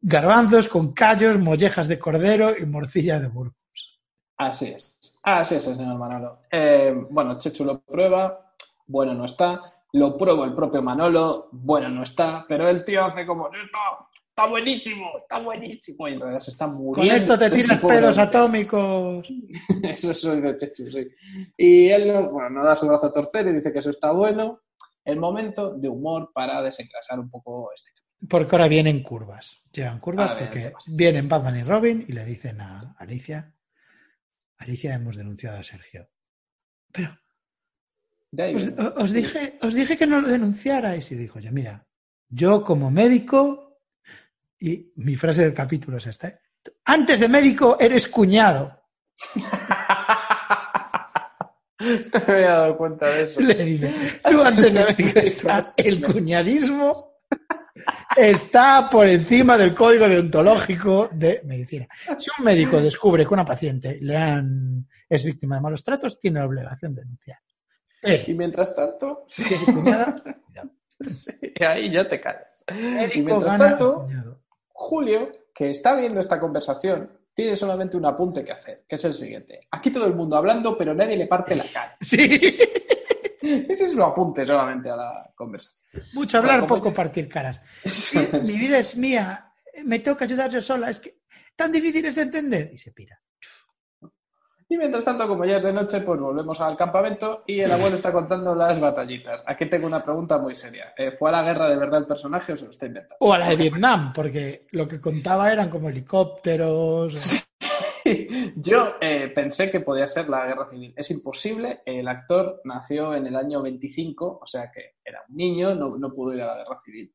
garbanzos con callos, mollejas de cordero y morcilla de burgos. Así es. Así es, señor Manolo. Eh, bueno, Chechu lo prueba, bueno, no está. Lo prueba el propio Manolo, bueno, no está. Pero el tío hace como, está, está buenísimo, está buenísimo. Y en realidad se está Con muriendo. esto te tiras pedos atómicos. Eso soy de Chechu, sí. Y él no, bueno, no da su brazo a torcer y dice que eso está bueno. El momento de humor para desengrasar un poco este. Porque ahora vienen curvas. Llegan curvas vienen porque vienen Batman y Robin y le dicen a Alicia, Alicia hemos denunciado a Sergio. Pero os dije, os dije que no lo denunciarais. Y dijo, ya mira, yo como médico, y mi frase del capítulo es esta, ¿eh? antes de médico eres cuñado. No me había dado cuenta de eso. Le dice, tú antes de médico estás, el cuñadismo está por encima del código deontológico de medicina. Si un médico descubre que una paciente le han, es víctima de malos tratos, tiene la obligación de denunciar. Y mientras tanto, cuñada, sí, ahí ya te callas. Y mientras tanto. Julio, que está viendo esta conversación, tiene solamente un apunte que hacer, que es el siguiente. Aquí todo el mundo hablando, pero nadie le parte la cara. Sí, Ese es su apunte solamente a la conversación. mucho hablar, Bueno, poco partir caras. Mi vida es mía, me tengo que ayudar yo sola, es que tan difícil es de entender. Y se pira. Y mientras tanto, como ya es de noche, pues volvemos al campamento y el abuelo está contando las batallitas. Aquí tengo una pregunta muy seria. Eh, ¿Fue a la guerra de verdad el personaje o se lo está inventando? O a la de Vietnam, porque lo que contaba eran como helicópteros. Yo eh, pensé que podía ser la guerra civil. Es imposible. El actor nació en el año 25, o sea que era un niño, no, no pudo ir a la guerra civil.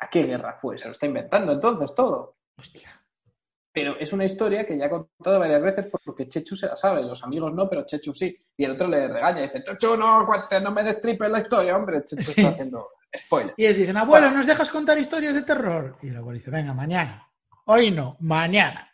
¿A qué guerra fue? Se lo está inventando entonces todo. Hostia. Pero es una historia que ya he contado varias veces porque Chechu se la sabe, los amigos no, pero Chechu sí. Y el otro le regaña y dice, Chechu, no cuentes, no me destripes la historia, hombre. Chechu Sí. está haciendo spoiler. Y ellos dicen, abuelo, ¿nos dejas contar historias de terror? Y el abuelo dice, venga, mañana. Hoy no, mañana.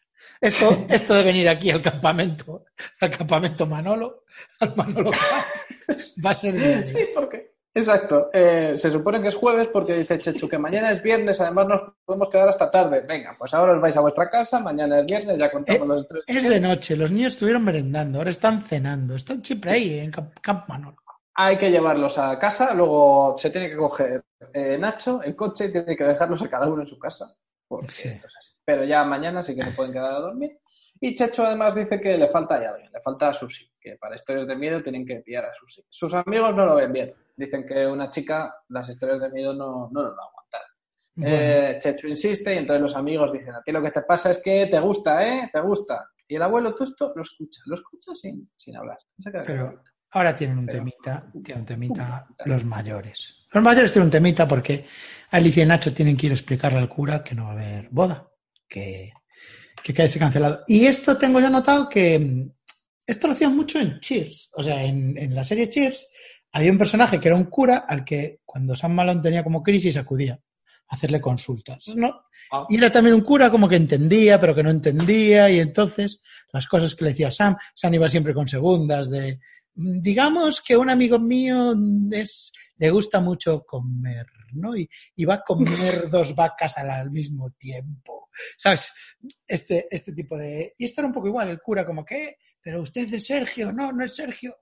Esto, esto de venir aquí al campamento, al campamento Manolo, al Manolo Camp, va a ser diario. Sí, porque Exacto. Eh, se supone que es jueves porque dice Chechu que mañana es viernes, además nos podemos quedar hasta tarde. Venga, pues ahora os vais a vuestra casa, mañana es viernes, ya contamos Eh, los tres. Es de noche, los niños estuvieron merendando, ahora están cenando, están siempre ahí en Camp, Camp Manor. Hay que llevarlos a casa, luego se tiene que coger eh, Nacho, el coche, y tiene que dejarlos a cada uno en su casa. Porque Sí. esto es así. Pero ya mañana sí que se pueden quedar a dormir. Y Checho además dice que le falta ya alguien, le falta a Susi, que para historias de miedo tienen que pillar a Susi. Sus amigos no lo ven bien. Dicen que una chica las historias de miedo no, no nos va a aguantar. Bueno, Eh, Checho insiste y entonces los amigos dicen, a ti lo que te pasa es que te gusta, ¿eh? Te gusta. Y el abuelo Tusto lo escucha, lo escucha sin, sin hablar. No se queda Pero- ahora tienen un pero- temita, tienen un temita. los mayores. Los mayores tienen un temita porque Alicia y Nacho tienen que ir a explicarle al cura que no va a haber boda, que, que quede cancelado. Y esto tengo yo notado que mm, esto lo hacían mucho en Cheers. O sea, en, en la serie Cheers había un personaje que era un cura al que cuando Sam Malone tenía como crisis acudía a hacerle consultas. ¿no? Ah. Y era también un cura como que entendía, pero que no entendía, y entonces las cosas que le decía Sam, Sam iba siempre con segundas de, digamos que un amigo mío es, le gusta mucho comer, ¿no? Y, y va a comer dos vacas al, mismo tiempo, ¿sabes? Este, este tipo de... Y esto era un poco igual, el cura como que, pero usted es Sergio, no, no es Sergio.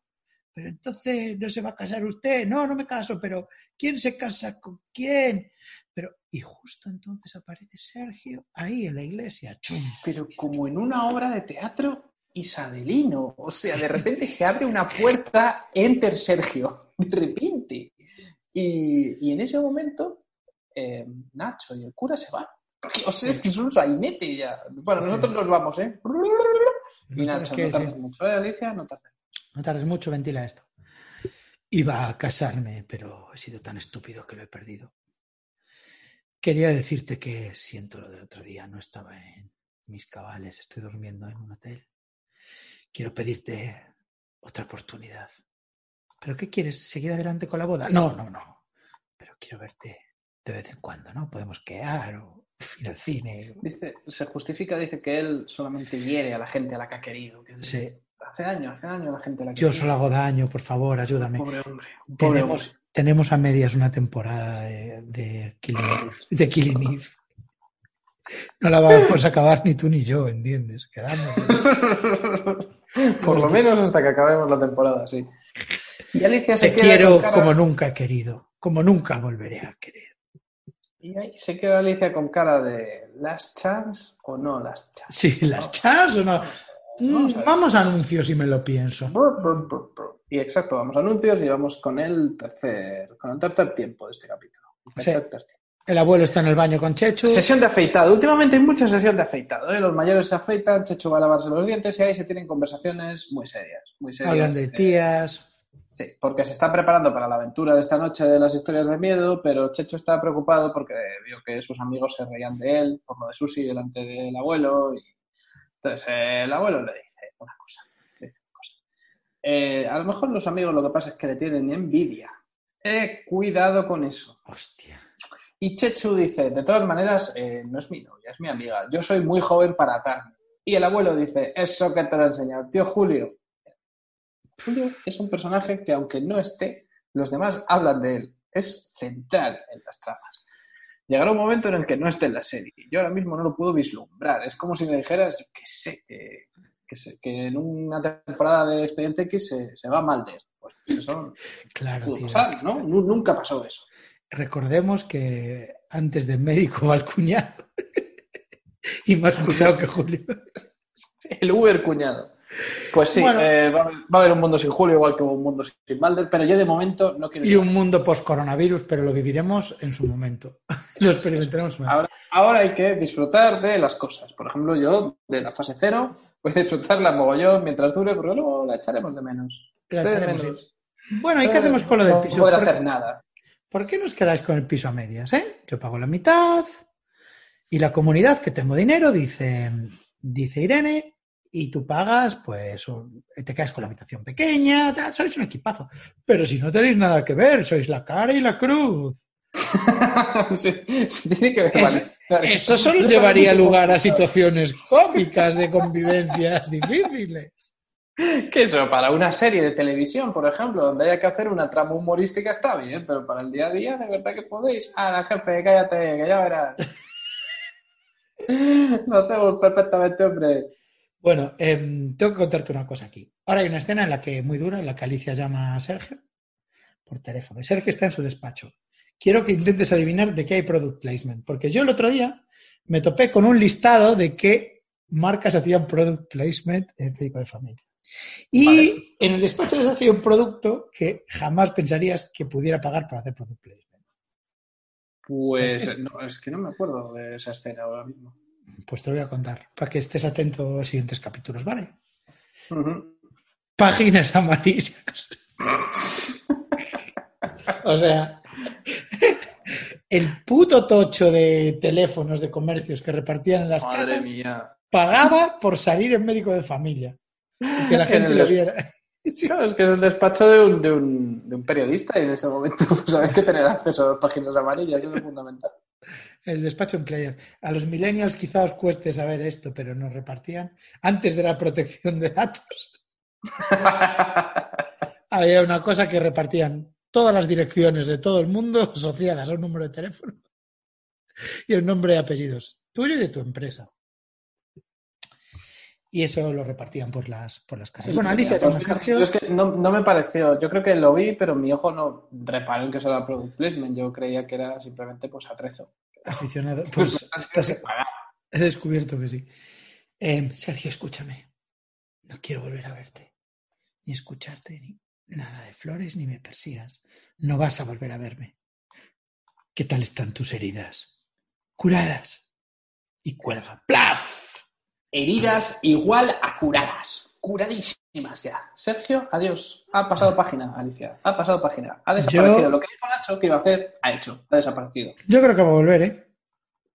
Pero entonces no se va a casar usted, no, no me caso, pero ¿quién se casa con quién? Pero, y justo entonces aparece Sergio ahí en la iglesia. ¡Chum! Pero como en una obra de teatro isabelino. O sea, de repente se abre una puerta, enter Sergio, de repente. Y, y en ese momento, eh, Nacho y el cura se van. Porque, o sea, es que es un sainete ya. Bueno, nosotros nos vamos, ¿eh? Y Nacho, no tardes mucho, ¿eh, Alicia? No tardes. No tardes mucho, ventila esto. Iba a casarme, pero he sido tan estúpido que lo he perdido. Quería decirte que siento lo del otro día, no estaba en mis cabales, estoy durmiendo en un hotel. Quiero pedirte otra oportunidad. ¿Pero qué quieres? ¿Seguir adelante con la boda? No, no, no. Pero quiero verte de vez en cuando, ¿no? Podemos quedar o ir al cine. Dice, se justifica, dice que él solamente hiere a la gente a la que ha querido. que Sí. Hace daño, hace daño a la gente a la que Yo quiere. solo hago daño, por favor, ayúdame. Pobre hombre. Pobre Tenemos, hombre. tenemos a medias una temporada de, de, Killing de Killing Eve. No la vamos a acabar ni tú ni yo, ¿entiendes? Quedamos. Por lo menos hasta que acabemos la temporada, sí. Y Alicia se Te queda quiero cara- como nunca he querido, como nunca volveré a querer. Y ahí se queda Alicia con cara de ¿Last chance o no last chance? Sí, las chas o no. Vamos a ver. Vamos a anuncios y me lo pienso. Brr, brr, brr, brr. Y exacto, vamos a anuncios y vamos con el tercer, con el tercer tiempo de este capítulo. El Sí. tercer tiempo. El abuelo está en el baño con Chechu. Sesión de afeitado. Últimamente hay mucha sesión de afeitado. ¿eh? Los mayores se afeitan, Checho va a lavarse los dientes y ahí se tienen conversaciones muy serias. Muy serias Hablan de eh, tías. Sí, porque se está preparando para la aventura de esta noche de las historias de miedo, pero Checho está preocupado porque vio que sus amigos se reían de él por lo de Susi delante del abuelo. Y... Entonces eh, el abuelo le dice una cosa. le dice una cosa. Eh, a lo mejor los amigos lo que pasa es que le tienen envidia. Eh, cuidado con eso. Hostia. Y Chechu dice, de todas maneras, eh, no es mi novia, es mi amiga. Yo soy muy joven para atarme. Y el abuelo dice, eso que te lo he enseñado, tío Julio. Julio es un personaje que aunque no esté, los demás hablan de él. Es central en las tramas. Llegará un momento en el que no esté en la serie. Yo ahora mismo no lo puedo vislumbrar. Es como si me dijeras que sé que, que, sé- que en una temporada de Expediente X se, se va Mulder. Pues eso Claro, pudo tío. pasar, es que ¿no? está- Nu- Nunca pasó eso. Recordemos que antes del médico va el cuñado. y más cuñado que Julio. El Uber cuñado. Pues sí, Bueno. eh, va, a haber- va a haber un mundo sin Julio, igual que un mundo sin Mulder, pero yo de momento no quiero. Y un mundo post-coronavirus, pero lo viviremos en su momento. lo experimentaremos más. Ahora, ahora hay que disfrutar de las cosas. Por ejemplo, yo de la fase cero voy a disfrutarla mogollón mientras dure, porque luego la echaremos de menos. La echaremos, menos. Bueno, ¿y qué hacemos con lo del No piso? poder ¿Por, hacer nada. Por qué nos quedáis con el piso a medias? Eh? Yo pago la mitad y la comunidad que tengo dinero, dice, dice Irene, y tú pagas, pues te quedas con la habitación pequeña, sois un equipazo. Pero si no tenéis nada que ver, sois la cara y la cruz. se tiene que ver. Es- vale, vale. Eso solo llevaría lugar a situaciones cómicas de convivencias difíciles. Que eso, para una serie de televisión, por ejemplo, donde haya que hacer una trama humorística está bien, pero para el día a día, de verdad que podéis. Ah, la jefe, cállate, que ya verás. Lo hacemos perfectamente, hombre. Bueno, em, tengo que contarte una cosa aquí. Ahora hay una escena en la que, muy dura, en la que Alicia llama a Sergio por teléfono. Y Sergio está en su despacho. Quiero que intentes adivinar de qué hay product placement, porque yo el otro día me topé con un listado de qué marcas hacían product placement en médico de familia. Y Vale. en el despacho de Sergio hay un producto que jamás pensarías que pudiera pagar para hacer product placement. Pues ¿Sabes qué no, es que no me acuerdo de esa escena ahora mismo. Pues te lo voy a contar, para que estés atento a los siguientes capítulos, ¿vale? Páginas amarillas. o sea, el puto tocho de teléfonos de comercios que repartían en las Madre casas mía. pagaba por salir en médico de familia. Y que la En gente el lo viera. Claro, es que es el despacho de un, de un, de un periodista y en ese momento pues, hay que tener acceso a las páginas amarillas, eso es fundamental. El despacho en player. A los millennials quizá os cueste saber esto, pero nos repartían antes de la protección de datos. Había una cosa que repartían todas las direcciones de todo el mundo asociadas a un número de teléfono y un nombre y apellidos, tuyo y de tu empresa. Y eso lo repartían por las, por las casas. bueno, Alicia, yo es que no, no me pareció, yo creo que lo vi, pero mi ojo no reparó en que eso era product placement, yo creía que era simplemente pues atrezo. aficionado. Pues estás- he descubierto que sí. Eh, Sergio, escúchame. No quiero volver a verte, ni escucharte, ni nada de flores, ni me persigas. No vas a volver a verme. ¿Qué tal están tus heridas? Curadas. Y cuelga. ¡Plaf! Heridas igual a curadas, curadísimas ya. Sergio, adiós. Ha pasado página, Alicia. Ha pasado página. Ha desaparecido. Yo- Lo que dijo Nacho que iba a hacer, ha hecho. Ha desaparecido. Yo creo que va a volver, ¿eh?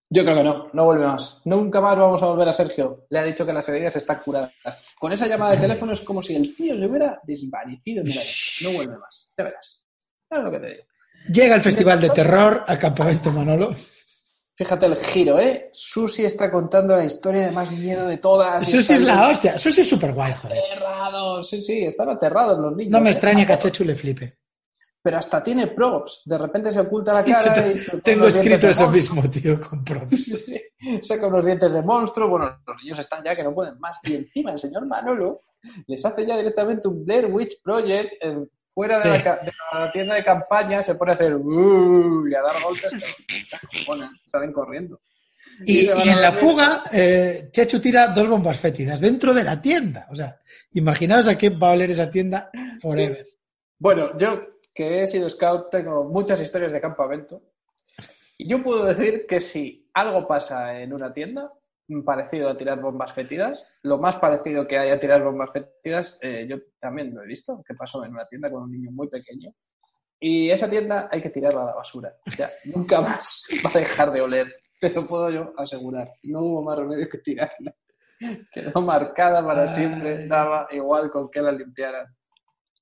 Yo creo que no, no vuelve más. Nunca más vamos a volver a Sergio. Le ha dicho que las heridas están curadas. Con esa llamada de teléfono es como si el tío se hubiera desvanecido aire. No vuelve más. Ya verás. Es lo que te digo. Llega el Festival de Terror al campamento Manolo. Fíjate el giro, ¿eh? Susi está contando la historia de más miedo de todas. Susi es la hostia. Susi es súper guay, joder. Aterrados. Sí, sí, están aterrados los niños. No me ¿eh? extraña que a Chechu le flipe. Pero hasta tiene props. De repente se oculta la Sí, cara y... se Tengo los escrito eso mismo, tío, con props. Sí, sí. Saca unos dientes de monstruo. Bueno, los niños están ya que no pueden más. Y encima el señor Manolo les hace ya directamente un Blair Witch Project en- fuera de, la, Sí. ca- de la tienda de campaña. Se pone a hacer "Uh", y a dar golpes. salen corriendo. Y, y a en la fuga, eh, Chechu tira dos bombas fétidas dentro de la tienda. O sea, imaginaos a qué va a oler esa tienda forever. Bueno, yo que he sido scout tengo muchas historias de campamento y yo puedo decir que si algo pasa en una tienda parecido a tirar bombas fétidas, lo más parecido que hay a tirar bombas fétidas, eh, yo también lo he visto, que pasó en una tienda con un niño muy pequeño y esa tienda hay que tirarla a la basura. O sea, nunca más va a dejar de oler, te lo puedo yo asegurar. No hubo más remedio que tirarla. Quedó marcada para Ay. siempre, daba igual con que la limpiaran.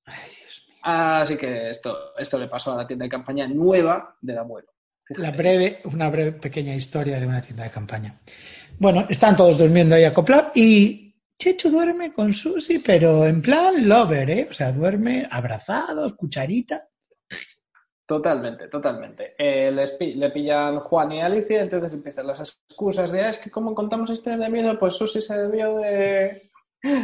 Ay, Dios mío. Así que esto, esto le pasó a la tienda de campaña nueva del abuelo. La breve, una breve pequeña historia de una tienda de campaña. Bueno, están todos durmiendo ahí acoplados y Chechu duerme con Susi, pero en plan lover, ¿eh? O sea, duerme abrazados, cucharita. Totalmente, totalmente. Eh, les le pillan Juan y Alicia, entonces empiezan las excusas de, "Ah, es que como contamos historias de miedo, pues Susi se debió de,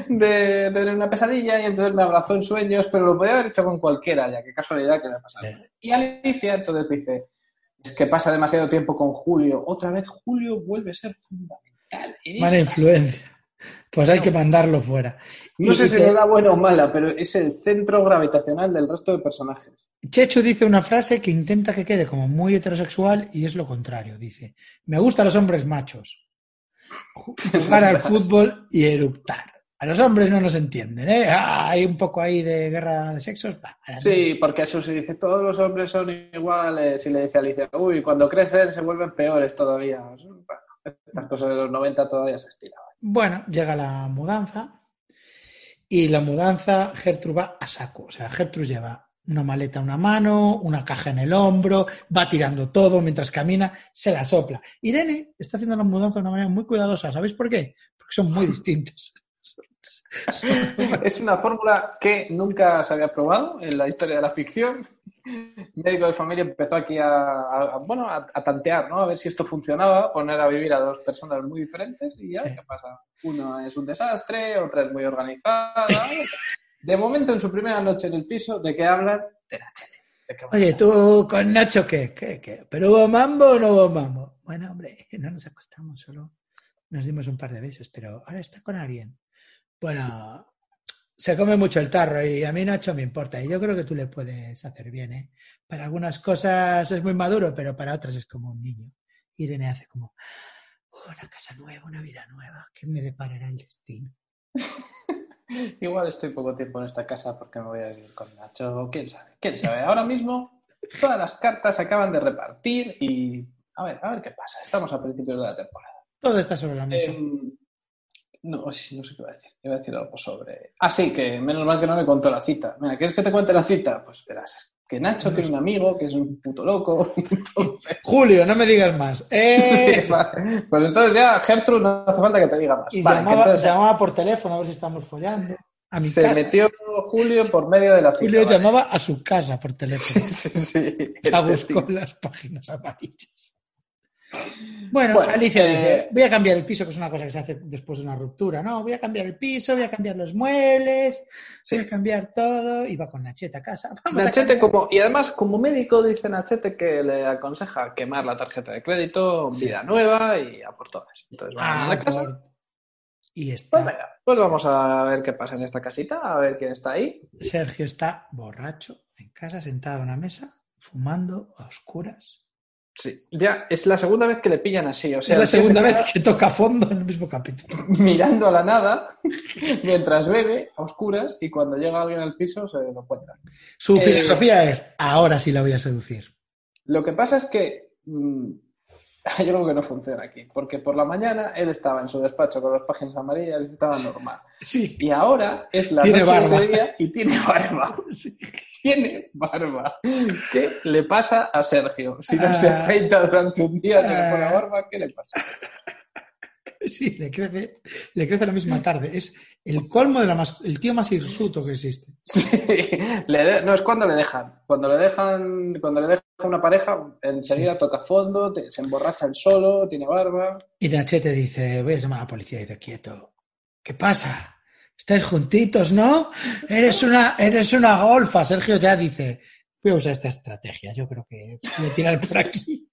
de, una pesadilla y entonces me abrazó en sueños, pero lo podía haber hecho con cualquiera, ya qué casualidad que le ha pasado. Sí. Y Alicia entonces dice, es que pasa demasiado tiempo con Julio. Otra vez Julio vuelve a ser fundamental. en Mala influencia. Pues hay que mandarlo fuera. No Y- sé si que- será buena o mala, pero es el centro gravitacional del resto de personajes. Chechu dice una frase que intenta que quede como muy heterosexual y es lo contrario. Dice, me gustan los hombres machos. Ju- Jugar al fútbol y eruptar. A los hombres no nos entienden, ¿eh? Ah, hay un poco ahí de guerra de sexos. Sí, porque Susi dice, todos los hombres son iguales. Y le dice a Alicia, uy, cuando crecen se vuelven peores todavía. Bueno, estas cosas de los 90 todavía se estiraban. Bueno, llega la mudanza y la mudanza Gertrude va a saco. O sea, Gertrude lleva una maleta en una mano, una caja en el hombro, va tirando todo mientras camina, se la sopla. Irene está haciendo la mudanza de una manera muy cuidadosa. ¿Sabéis por qué? Porque son muy distintos. Es una fórmula que nunca se había probado en la historia de la ficción. médico de familia empezó aquí a, bueno, a, tantear, ¿no? A ver si esto funcionaba, poner a vivir a dos personas muy diferentes y ya, ¿qué pasa? Uno es un desastre, otra es muy organizada. De momento, en su primera noche en el piso, ¿de qué hablan? De Nachete. Oye, ¿tú con Nacho qué? ¿Qué, qué? ¿Pero hubo mambo o no hubo mambo? Bueno, hombre, no nos acostamos, solo nos dimos un par de besos, pero ahora está con alguien. Bueno, se come mucho el tarro y a mí Nacho me importa. Y yo creo que tú le puedes hacer bien, ¿eh? Para algunas cosas es muy maduro, pero para otras es como un niño. Irene hace como, oh, una casa nueva, una vida nueva, ¿qué me deparará el destino? Igual estoy poco tiempo en esta casa porque me voy a vivir con Nacho. ¿Quién sabe? ¿Quién sabe? Ahora mismo todas las cartas se acaban de repartir y a ver, a ver qué pasa. Estamos a principios de la temporada. Todo está sobre la mesa. Em, no, no sé qué iba a decir. Iba a decir algo sobre. Ah, sí, que menos mal que no me contó la cita. Mira, ¿quieres que te cuente la cita? Pues verás, que Nacho tiene un amigo que es un puto loco. Julio, no me digas más. Eh... pues entonces ya, Gertrude, no hace falta que te diga más. Y llamaba, por teléfono a ver si estamos follando. A mi se metió Julio por medio de la cita. Julio llamaba a su casa por teléfono. sí, sí, sí. La buscó las páginas amarillas. Bueno, Alicia dice, eh, voy a cambiar el piso, que es una cosa que se hace después de una ruptura, ¿no? Voy a cambiar el piso, voy a cambiar los muebles, voy a cambiar todo, y va con Nachete a casa. Nachete como, y además como médico dice Nachete que le aconseja quemar la tarjeta de crédito, vida nueva y a por todas. Entonces va a la casa. Y está. Pues pues vamos a ver qué pasa en esta casita, a ver quién está ahí. Sergio está borracho en casa, sentado en una mesa, fumando a oscuras Sí, ya es la segunda vez que le pillan así. O sea, es la segunda vez que toca fondo en el mismo capítulo. Mirando a la nada mientras bebe a oscuras y cuando llega alguien al piso se lo encuentra. Su eh, filosofía es: ahora sí la voy a seducir. Lo que pasa es que mm, yo creo que no funciona aquí, porque por la mañana él estaba en su despacho con las páginas amarillas y estaba normal. Sí. Y ahora es la noche de ese día y tiene barba. Sí tiene barba. ¿Qué le pasa a Sergio? Si no se ah. afeita durante un día, se le pone ah. barba, ¿qué le pasa? Sí, le crece, le crece la misma tarde. Es el colmo del el tío más hirsuto que existe. Sí, no es cuando le dejan. Cuando le dejan, cuando le dejan una pareja, enseguida toca fondo, se emborracha el solo, tiene barba. Y Nachete dice, voy a llamar a la policía y dice, quieto. ¿Qué pasa? Estáis juntitos, ¿no? Eres una, eres una golfa. Sergio ya dice, voy a usar esta estrategia. Yo creo que voy a tirar por aquí.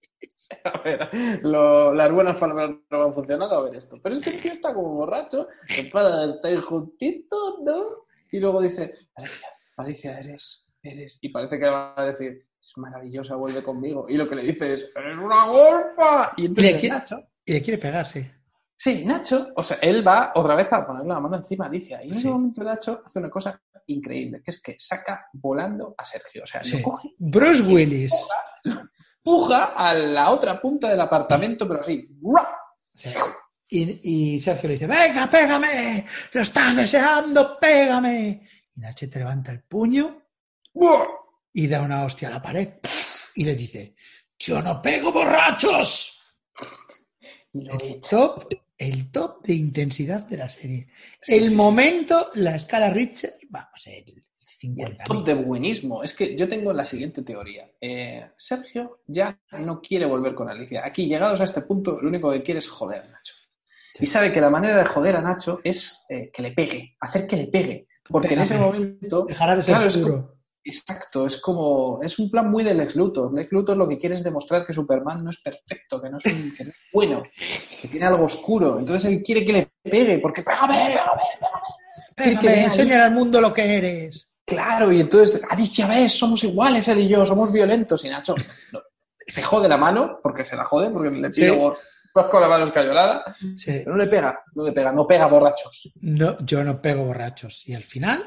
A ver, las buenas palabras no han funcionado, a ver esto. Pero es que el tío está como borracho, para estar juntitos, ¿no? Y luego dice, Alicia, Alicia, eres, eres. Y parece que va a decir, es maravillosa, vuelve conmigo. Y lo que le dice es, eres una golfa. Y entonces, le Nacho, y le quiere pegar, sí. Sí, Nacho, o sea, él va otra vez a ponerle la mano encima a Alicia. Y en ese momento Nacho hace una cosa increíble, que es que saca volando a Sergio. O sea, lo coge. Bruce Willis. Puja, a la otra punta del apartamento, pero así. Y, Sergio le dice, venga, pégame, lo estás deseando, pégame. Y Nacho te levanta el puño y da una hostia a la pared y le dice, yo no pego borrachos. El top el top de intensidad de la serie. el momento, la escala Richter, vamos, el 50. El top de buenismo. Es que yo tengo la siguiente teoría. Eh, Sergio ya no quiere volver con Alicia. Aquí, llegados a este punto, lo único que quiere es joder a Nacho. Y sabe que la manera de joder a Nacho es eh, que le pegue, hacer que le pegue. Porque en ese momento. Dejará de ser Exacto, es como, es un plan muy del Lex Luthor. Lex Luthor lo que quiere es demostrar que Superman no es perfecto, que no es, que no es bueno, que tiene algo oscuro. Entonces él quiere que le pegue, porque pégame, pégame, pégame. enseña al mundo lo que eres. Claro, y entonces, Alicia, ves, somos iguales él y yo, somos violentos. Y Nacho se jode la mano, porque se la jode, porque le pido con la mano escayolada. Pero no le pega, no le pega, no pega borrachos. No, yo no pego borrachos. Y al final,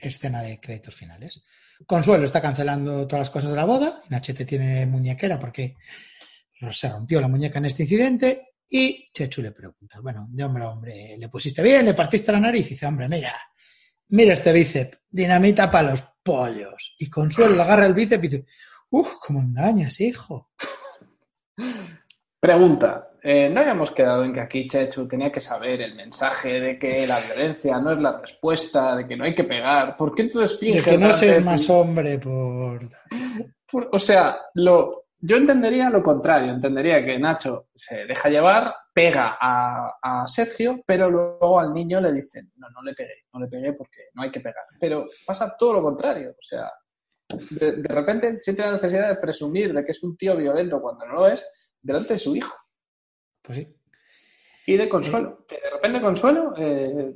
escena de créditos finales. Consuelo está cancelando todas las cosas de la boda. Nachete tiene muñequera porque se rompió la muñeca en este incidente. Y Chechu le pregunta, bueno, de hombre a hombre, ¿le pusiste bien? ¿Le partiste la nariz? Y dice, hombre, mira, mira este bíceps, dinamita para los pollos. Y Consuelo le agarra el bíceps y dice, uff, ¿cómo engañas, hijo? Pregunta, eh, no habíamos quedado en que aquí Chechu tenía que saber el mensaje de que la violencia no es la respuesta, de que no hay que pegar. ¿Por qué entonces De que no seas más hombre por... por- O sea, lo, yo entendería lo contrario. Entendería que Nacho se deja llevar, pega a, a Sergio, pero luego al niño le dicen, no, no le pegué, no le pegué porque no hay que pegar. Pero pasa todo lo contrario. O sea, de, de repente siente la necesidad de presumir de que es un tío violento cuando no lo es delante de su hijo. Pues sí. Y de Consuelo, que de repente Consuelo eh,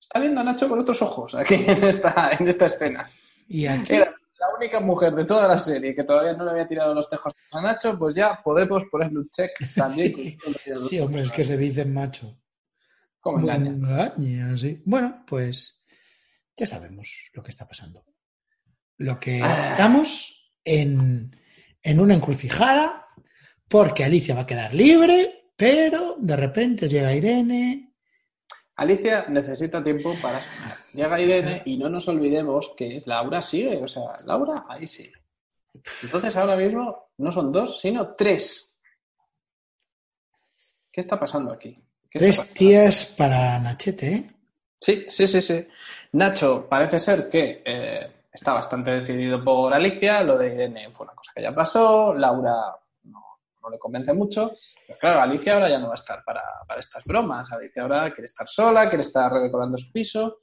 está viendo a Nacho con otros ojos aquí en esta, en esta escena. Y aquí, Era la única mujer de toda la serie que todavía no le había tirado los tejos a Nacho, pues ya podemos ponerle un check también. sí, hombre, es que se dice macho. Como. Engaña, sí. Bueno, pues ya sabemos lo que está pasando. Lo que Ah. estamos en, en una encrucijada porque Alicia va a quedar libre, pero de repente llega Irene. Alicia necesita tiempo para sanar. Llega Irene y no nos olvidemos que es Laura sigue, o sea, Laura ahí sigue. Entonces ahora mismo no son dos, sino tres. ¿Qué está pasando aquí? ¿Qué está Tres pasando? tías para Nachete, ¿eh? Sí, sí, sí, sí. Nacho parece ser que eh, está bastante decidido por Alicia, lo de Irene fue una cosa que ya pasó, Laura no, le convence mucho, pero claro, Alicia ahora ya no va a estar para, para estas bromas, Alicia ahora quiere estar sola, quiere estar redecorando su piso,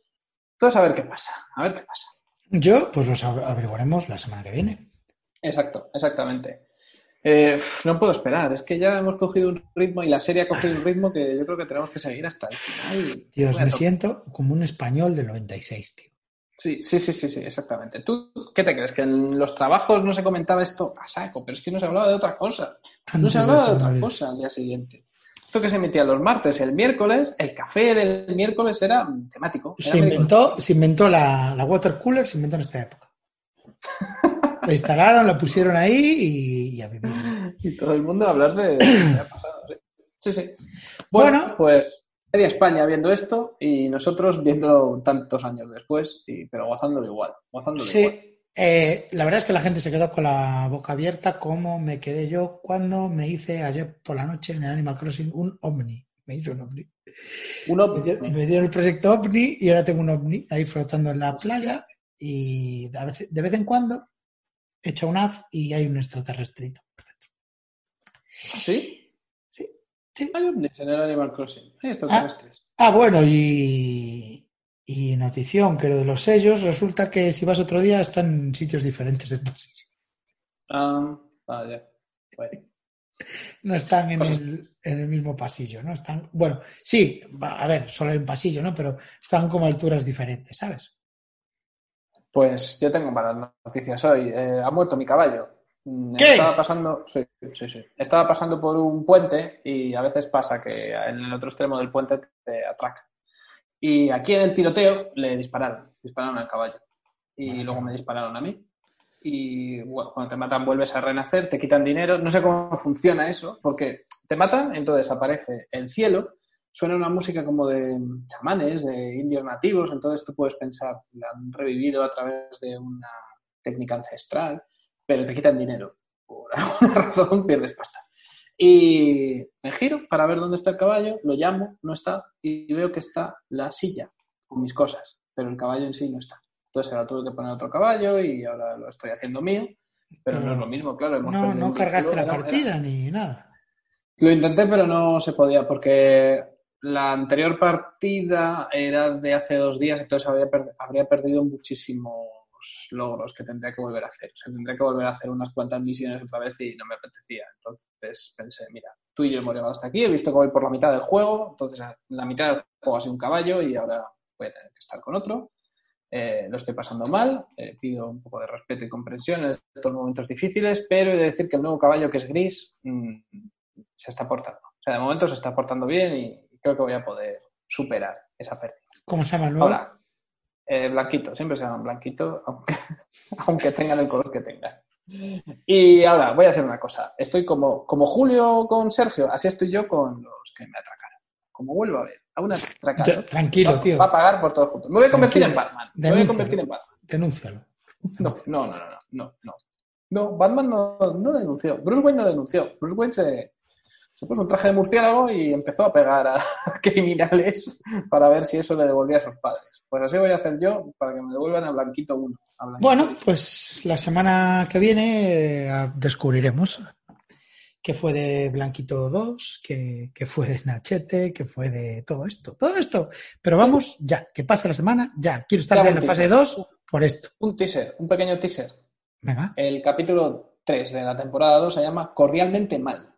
entonces a ver qué pasa, a ver qué pasa. Yo, pues los averiguaremos la semana que viene. Exacto, exactamente. Eh, no puedo esperar, es que ya hemos cogido un ritmo y la serie ha cogido un ritmo que yo creo que tenemos que seguir hasta el final. Dios, me to- siento como un español del 96, tío. Sí, sí, sí, sí, sí, exactamente. ¿Tú qué te crees? ¿Que en los trabajos no se comentaba esto a saco? Pero es que no se hablaba de otra cosa. No se hablaba de otra cosa al día siguiente. Esto que se emitía los martes, el miércoles, el café del miércoles era temático. era Se inventó, se inventó la, la water cooler, se inventó en esta época. La instalaron, la pusieron ahí y, y a vivir. Y todo el mundo a hablar de lo que ha pasado. Sí, sí. sí. Bueno, Bueno. pues media España viendo esto y nosotros viendo tantos años después, y, pero gozándolo igual. Gozándolo igual. Sí, eh, la verdad es que la gente se quedó con la boca abierta como me quedé yo cuando me hice ayer por la noche en el Animal Crossing un ovni. Me hice un ovni. Uno, Me dieron, me dieron el proyecto ovni y ahora tengo un ovni ahí flotando en la playa y a veces- de vez en cuando echa un haz y hay un extraterrestrito. ¿Sí? Sí. Hay ovnis en el Animal Crossing. Hay extraterrestres. Ah, bueno, y, y notición, que lo de los sellos resulta que si vas otro día están en sitios diferentes del pasillo. Ah, vale. Bueno. No están en Cosas. el, en el mismo pasillo, ¿no? Están, bueno, sí, a ver, solo hay un pasillo, ¿no? Pero están como a alturas diferentes, ¿sabes? Pues yo tengo malas noticias hoy. Eh, ha muerto mi caballo. Mm, ¿Qué? Estaba pasando, sí, sí, sí. Estaba pasando por un puente y a veces pasa que en el otro extremo del puente te atraca. Y aquí en el tiroteo le dispararon, dispararon al caballo. Y luego me dispararon a mí. Y bueno, cuando te matan vuelves a renacer, te quitan dinero. No sé cómo funciona eso, porque te matan, entonces aparece el cielo, suena una música como de chamanes, de indios nativos, entonces tú puedes pensar, la han revivido a través de una técnica ancestral, pero te quitan dinero. Por alguna razón pierdes pasta. Y me giro para ver dónde está el caballo, lo llamo, no está, y veo que está la silla con mis cosas, pero el caballo en sí no está. Entonces ahora tuve que poner otro caballo y ahora lo estoy haciendo mío, pero no es lo mismo, claro. hemos No, no cargaste la partida ni nada. lo intenté, pero no se podía porque la anterior partida era de hace dos días, entonces habría, per- habría perdido logros que tendría que volver a hacer. O sea, tendría que volver a hacer unas cuantas misiones otra vez y no me apetecía. Entonces pensé, mira, tú y yo hemos llegado hasta aquí, he visto que voy por la mitad del juego, entonces la mitad del juego ha sido un caballo y ahora voy a tener que estar con otro. Eh, lo estoy pasando mal, eh, pido un poco de respeto y comprensión en estos momentos difíciles, pero he de decir que el nuevo caballo que es gris mm, se está portando. O sea, de momento se está portando bien y creo que voy a poder superar esa pérdida. ¿Cómo se llama el nuevo? Ahora, eh, blanquito, siempre se llaman blanquito, aunque, aunque tengan el color que tengan. Y ahora voy a hacer una cosa. Estoy como, como Julio con Sergio, así estoy yo con los que me atracaron. Como vuelvo a ver, a un atracado. Tranquilo, va, tío. va a pagar por todos juntos. Me voy a convertir en. Batman. Me voy a convertir en Batman. Denúncialo. No, no, no, no, no, no, no. No, Batman no, no denunció. Bruce Wayne no denunció. Bruce Wayne se, se puso un traje de murciélago y empezó a pegar a criminales para ver si eso le devolvía a sus padres. Pues así voy a hacer yo para que me devuelvan a Blanquito 1. Bueno, pues la semana que viene eh, descubriremos qué fue de Blanquito 2, qué, fue de Nachete, qué fue de todo esto, todo esto. Pero vamos, ya, que pase la semana, ya. Quiero estar en la fase 2 por esto. Un teaser, un pequeño teaser. Venga. El capítulo 3 de la temporada 2 se llama Cordialmente Mal.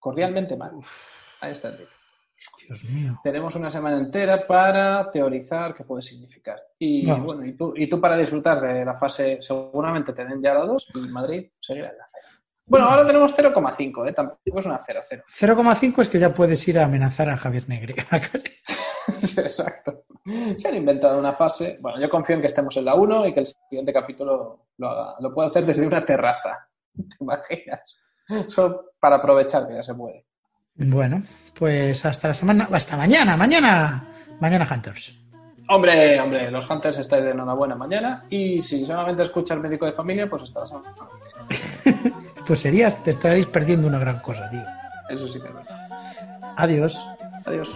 Cordialmente Mal. Ahí está título. Dios mío. Tenemos una semana entera para teorizar qué puede significar. Y bueno, y tú, y tú para disfrutar de la fase, seguramente te den ya la 2 y Madrid seguirá en la 0. Bueno, ahora tenemos 0,5, ¿eh? Tampoco es una 0, 0. 0,5 es que ya puedes ir a amenazar a Javier Negre. Exacto. Se han inventado una fase. Bueno, yo confío en que estemos en la 1 y que el siguiente capítulo lo haga. Lo puedo hacer desde una terraza. ¿Te imaginas? Solo para aprovechar que ya se puede. Bueno, pues hasta la semana, hasta mañana, mañana, mañana Hunters. Hombre, hombre, los Hunters estáis de enhorabuena mañana y si solamente escucha el médico de familia, pues hasta la semana. pues serías, te estaréis perdiendo una gran cosa, tío. Eso sí que es verdad. Adiós. Adiós.